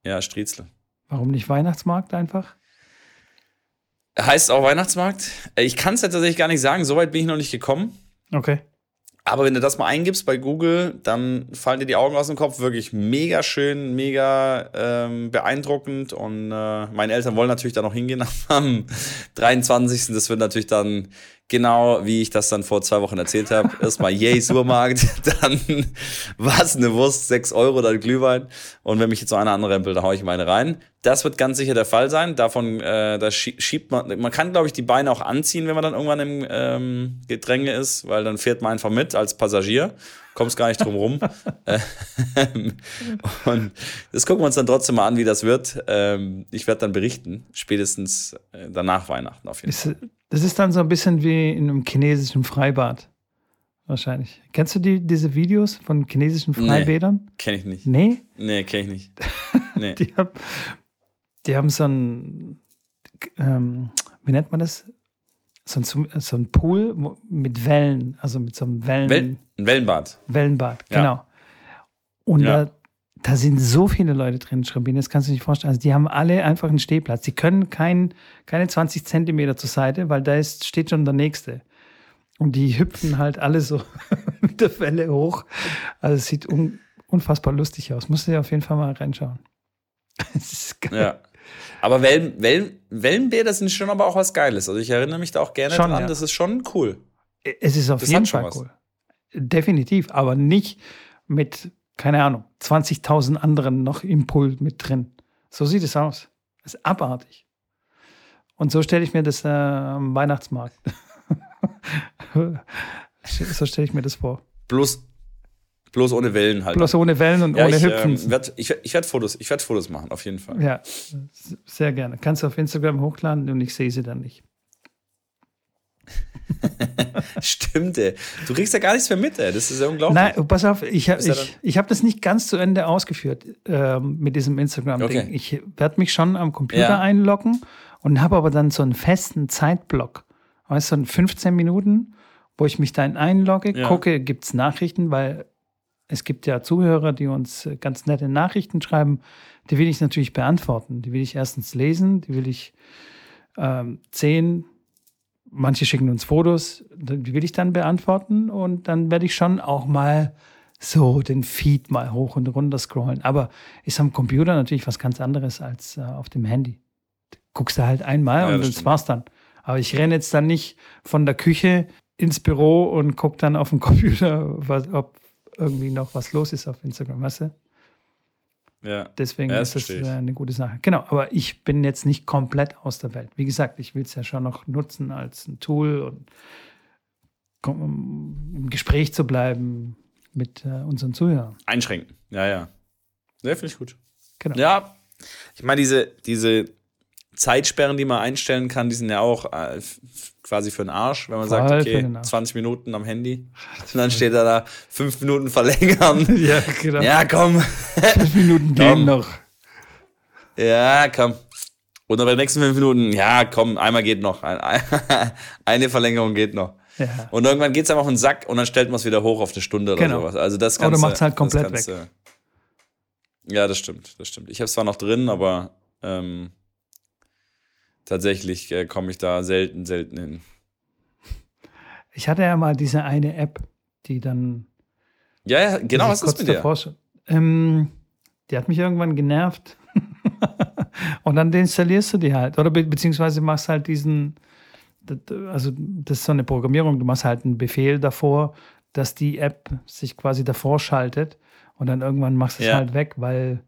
Ja, Striezel. Warum nicht Weihnachtsmarkt einfach? Heißt auch Weihnachtsmarkt. Ich kann es ja tatsächlich gar nicht sagen, soweit bin ich noch nicht gekommen. Okay. Aber wenn du das mal eingibst bei Google, dann fallen dir die Augen aus dem Kopf. Wirklich mega schön, mega ähm, beeindruckend. Und äh, meine Eltern wollen natürlich da noch hingehen am 23. Das wird natürlich dann genau wie ich das dann vor zwei Wochen erzählt habe. Erstmal yay, Supermarkt, dann was, eine Wurst, sechs Euro, dann Glühwein. Und wenn mich jetzt so einer anrempelt, da hau ich meine rein. Das wird ganz sicher der Fall sein. Davon, äh, da schiebt man, man kann, glaube ich, die Beine auch anziehen, wenn man dann irgendwann im ähm, Gedränge ist, weil dann fährt man einfach mit als Passagier kommst gar nicht drum rum. Ähm, und das gucken wir uns dann trotzdem mal an, wie das wird. Ähm, ich werde dann berichten, spätestens äh, danach Weihnachten auf jeden Fall. Das ist dann so ein bisschen wie in einem chinesischen Freibad. Wahrscheinlich. Kennst du die, diese Videos von chinesischen Freibädern? Nee, kenn ich nicht. Nee? Nee, kenn ich nicht. Nee. die, haben, die haben so ein, ähm, wie nennt man das? so ein, so ein Pool mit Wellen, also mit so einem Wellen. Well, ein Wellenbad. Wellenbad, genau. Ja. Und ja. da, da sind so viele Leute drin, Schrambin, das kannst du dir nicht vorstellen. Also die haben alle einfach einen Stehplatz. Die können kein, keine 20 Zentimeter zur Seite, weil da ist, steht schon der nächste. Und die hüpfen halt alle so mit der Welle hoch. Also es sieht un, unfassbar lustig aus. Musst du dir auf jeden Fall mal reinschauen. Das ist geil. Ja. Aber Wellen, Wellen, Wellenbäder sind schon aber auch was Geiles. Also ich erinnere mich da auch gerne schon, dran. Ja. Das ist schon cool. Es ist auf das jeden Fall cool. Definitiv, aber nicht mit, keine Ahnung, 20.000 anderen noch im Pool mit drin. So sieht es aus. Das ist abartig. Und so stelle ich mir das äh, am Weihnachtsmarkt. so stelle ich mir das vor. Bloß, Bloß ohne Wellen halt. Bloß ohne Wellen und ja, ohne ich, Hüpfen. Ähm, werd, ich ich werde Fotos, werd Fotos machen, auf jeden Fall. Ja, sehr gerne. Kannst du auf Instagram hochladen und ich sehe sie dann nicht. Stimmt, ey. Du kriegst ja gar nichts mehr mit, ey. Das ist ja unglaublich. Nein, pass auf, ich habe ich, ich hab das nicht ganz zu Ende ausgeführt äh, mit diesem Instagram-Ding. Okay. Ich werde mich schon am Computer ja. einloggen und habe aber dann so einen festen Zeitblock. Weißt du, so 15 Minuten, wo ich mich dann einlogge, ja. gucke, gibt es Nachrichten, weil es gibt ja Zuhörer, die uns ganz nette Nachrichten schreiben. Die will ich natürlich beantworten. Die will ich erstens lesen, die will ich ähm, sehen. Manche schicken uns Fotos, die will ich dann beantworten und dann werde ich schon auch mal so den Feed mal hoch und runter scrollen. Aber ist am Computer natürlich was ganz anderes als äh, auf dem Handy. guckst du halt einmal ja, und das, das war's dann. Aber ich renne jetzt dann nicht von der Küche ins Büro und gucke dann auf dem Computer, was, ob irgendwie noch was los ist auf Instagram, weißt du? Ja. Deswegen ja, das ist das eine gute Sache. Genau, aber ich bin jetzt nicht komplett aus der Welt. Wie gesagt, ich will es ja schon noch nutzen als ein Tool und um im Gespräch zu bleiben mit äh, unseren Zuhörern. Einschränken, ja, ja. Ja, finde ich gut. Genau. Ja, ich meine, diese, diese Zeitsperren, die man einstellen kann, die sind ja auch äh, quasi für den Arsch, wenn man Voll sagt, okay, 20 Minuten am Handy. Und dann steht da da, 5 Minuten verlängern. ja, genau. Ja, komm. 5 Minuten gehen noch. Ja, komm. Und dann bei den nächsten 5 Minuten, ja, komm, einmal geht noch. Eine Verlängerung geht noch. Ja. Und irgendwann geht es einfach auf den Sack und dann stellt man es wieder hoch auf eine Stunde oder genau. sowas. Also das Ganze, Oder macht es halt komplett Ganze, weg. Ja, das stimmt, das stimmt. Ich habe es zwar noch drin, aber ähm, tatsächlich äh, komme ich da selten, selten hin. Ich hatte ja mal diese eine App, die dann. Ja, ja genau, was ist mit der? Ähm, die hat mich irgendwann genervt. und dann installierst du die halt. Oder be beziehungsweise machst halt diesen, also das ist so eine Programmierung, du machst halt einen Befehl davor, dass die App sich quasi davor schaltet und dann irgendwann machst du es ja. halt weg, weil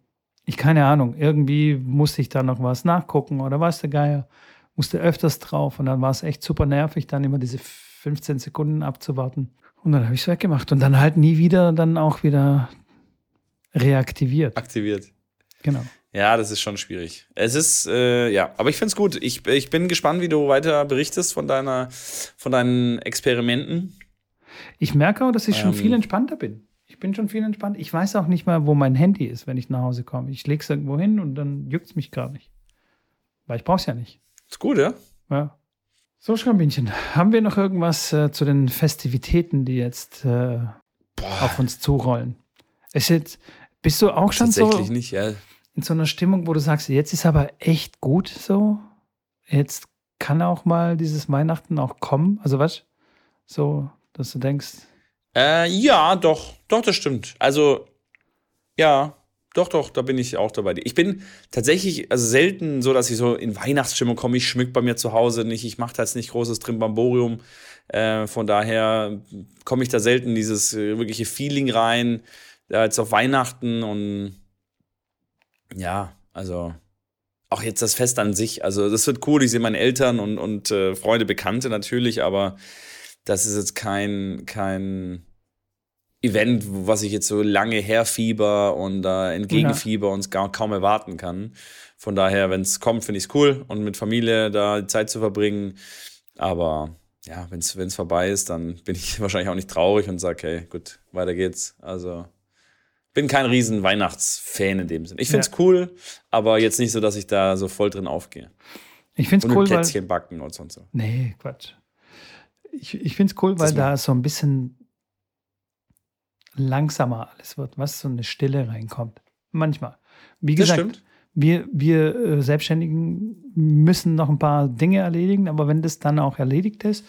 ich keine Ahnung, irgendwie musste ich da noch was nachgucken oder was der Geier, musste öfters drauf und dann war es echt super nervig, dann immer diese 15 Sekunden abzuwarten. Und dann habe ich es weggemacht und dann halt nie wieder, dann auch wieder reaktiviert. Aktiviert. Genau. Ja, das ist schon schwierig. Es ist, äh, ja, aber ich finde es gut. Ich, ich bin gespannt, wie du weiter berichtest von, deiner, von deinen Experimenten. Ich merke auch, dass ich schon ähm, viel entspannter bin ich bin schon viel entspannt. Ich weiß auch nicht mal, wo mein Handy ist, wenn ich nach Hause komme. Ich lege es irgendwo hin und dann juckt es mich gar nicht. Weil ich brauche es ja nicht. Ist gut, ja? Ja. So, Schrambinchen, haben wir noch irgendwas äh, zu den Festivitäten, die jetzt äh, auf uns zurollen? Ist jetzt, bist du auch schon so nicht, ja. in so einer Stimmung, wo du sagst, jetzt ist aber echt gut so? Jetzt kann auch mal dieses Weihnachten auch kommen? Also was? So, dass du denkst, äh, ja, doch, doch, das stimmt. Also, ja, doch, doch, da bin ich auch dabei. Ich bin tatsächlich also selten so, dass ich so in Weihnachtsstimmung komme. Ich schmück bei mir zu Hause nicht. Ich mache da jetzt nicht großes Trimbamborium. Äh, von daher komme ich da selten dieses äh, wirkliche Feeling rein. Ja, jetzt auf Weihnachten und ja, also auch jetzt das Fest an sich. Also, das wird cool. Ich sehe meine Eltern und, und äh, Freunde, Bekannte natürlich, aber das ist jetzt kein, kein Event, was ich jetzt so lange herfieber und äh, entgegenfieber ja. und gar kaum erwarten kann. Von daher, wenn es kommt, finde ich es cool und mit Familie da Zeit zu verbringen. Aber ja, wenn es vorbei ist, dann bin ich wahrscheinlich auch nicht traurig und sage, hey, gut, weiter geht's. Also bin kein riesen Weihnachtsfan in dem Sinn. Ich finde es ja. cool, aber jetzt nicht so, dass ich da so voll drin aufgehe. Ich finde es cool, Plätzchen weil backen und sonst so. Nee, Quatsch. Ich, ich finde es cool, weil da so ein bisschen langsamer alles wird, was so eine Stille reinkommt. Manchmal. Wie gesagt, wir, wir äh, Selbstständigen müssen noch ein paar Dinge erledigen, aber wenn das dann auch erledigt ist,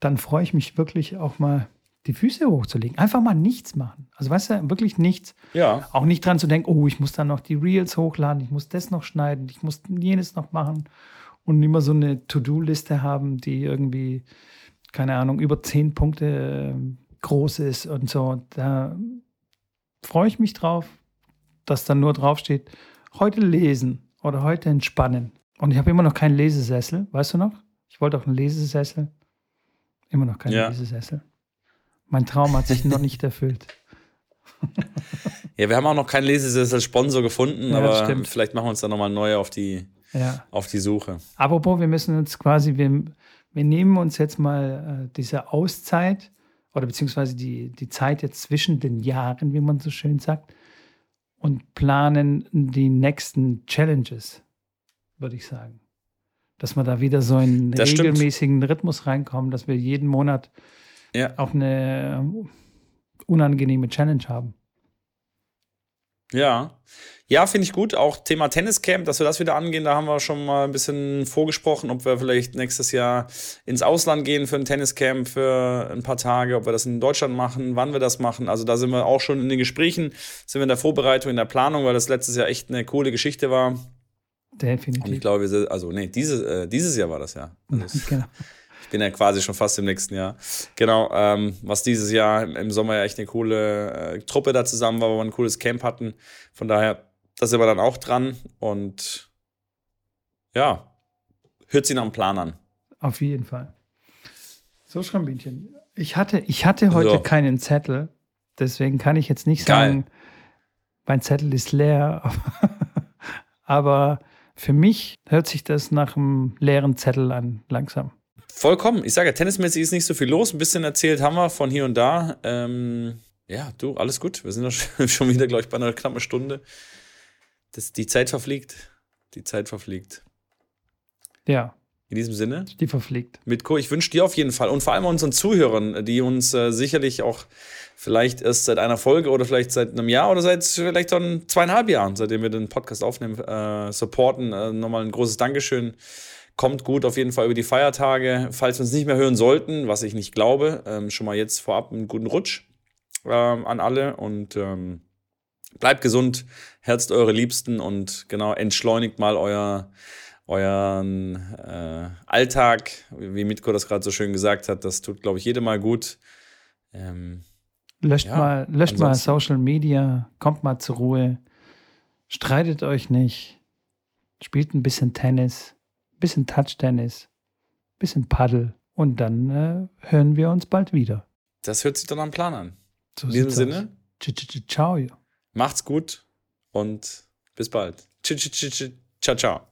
dann freue ich mich wirklich auch mal die Füße hochzulegen. Einfach mal nichts machen. Also weißt du, wirklich nichts. Ja. Auch nicht dran zu denken, oh, ich muss dann noch die Reels hochladen, ich muss das noch schneiden, ich muss jenes noch machen und immer so eine To-Do-Liste haben, die irgendwie, keine Ahnung, über zehn Punkte äh, groß ist und so. Da freue ich mich drauf, dass dann nur draufsteht, heute lesen oder heute entspannen. Und ich habe immer noch keinen Lesesessel, weißt du noch? Ich wollte auch einen Lesesessel. Immer noch keinen ja. Lesesessel. Mein Traum hat sich noch nicht erfüllt. ja, wir haben auch noch keinen Lesesessel-Sponsor gefunden, ja, aber stimmt. vielleicht machen wir uns da nochmal neu auf die, ja. auf die Suche. Apropos, wir müssen uns quasi, wir, wir nehmen uns jetzt mal äh, diese Auszeit oder beziehungsweise die, die Zeit jetzt zwischen den Jahren, wie man so schön sagt, und planen die nächsten Challenges, würde ich sagen. Dass wir da wieder so einen das regelmäßigen stimmt. Rhythmus reinkommen, dass wir jeden Monat ja. auch eine unangenehme Challenge haben. Ja. Ja, finde ich gut. Auch Thema Tenniscamp, dass wir das wieder angehen, da haben wir schon mal ein bisschen vorgesprochen, ob wir vielleicht nächstes Jahr ins Ausland gehen für ein Tenniscamp für ein paar Tage, ob wir das in Deutschland machen, wann wir das machen. Also da sind wir auch schon in den Gesprächen, sind wir in der Vorbereitung, in der Planung, weil das letztes Jahr echt eine coole Geschichte war. Definitiv. Und ich glaube, wir sind, also nee, dieses, äh, dieses Jahr war das ja. Also, genau bin ja quasi schon fast im nächsten Jahr. Genau, ähm, was dieses Jahr im, Sommer ja echt eine coole äh, Truppe da zusammen war, wo wir ein cooles Camp hatten. Von daher, da sind wir dann auch dran und ja, hört sich nach einem Plan an. Auf jeden Fall. So, Schrambinchen. Ich hatte, ich hatte heute so. keinen Zettel, deswegen kann ich jetzt nicht Geil. sagen, mein Zettel ist leer. Aber für mich hört sich das nach einem leeren Zettel an, langsam. Vollkommen. Ich sage ja, tennismäßig ist nicht so viel los. Ein bisschen erzählt haben wir von hier und da. Ähm, ja, du, alles gut. Wir sind doch schon wieder, glaube ich, bei einer knappen Stunde. Das, die Zeit verfliegt. Die Zeit verfliegt. Ja. In diesem Sinne. Die verfliegt. Mitko, ich wünsche dir auf jeden Fall und vor allem unseren Zuhörern, die uns äh, sicherlich auch vielleicht erst seit einer Folge oder vielleicht seit einem Jahr oder seit vielleicht dann zweieinhalb Jahren, seitdem wir den Podcast aufnehmen, äh, supporten. Äh, nochmal ein großes Dankeschön. Kommt gut auf jeden Fall über die Feiertage. Falls wir uns nicht mehr hören sollten, was ich nicht glaube, ähm, schon mal jetzt vorab einen guten Rutsch ähm, an alle und ähm, bleibt gesund, herzt eure Liebsten und genau entschleunigt mal euer euren äh, Alltag, wie Mitko das gerade so schön gesagt hat. Das tut, glaube ich, jedem mal gut. Ähm, löscht ja, mal, löscht mal Social Media, kommt mal zur Ruhe, streitet euch nicht, spielt ein bisschen Tennis bisschen Touch-Tennis, bisschen Paddel und dann äh, hören wir uns bald wieder. Das hört sich dann am Plan an. So In diesem Sinne. Ciao. Macht's gut und bis bald. Ciao, ciao.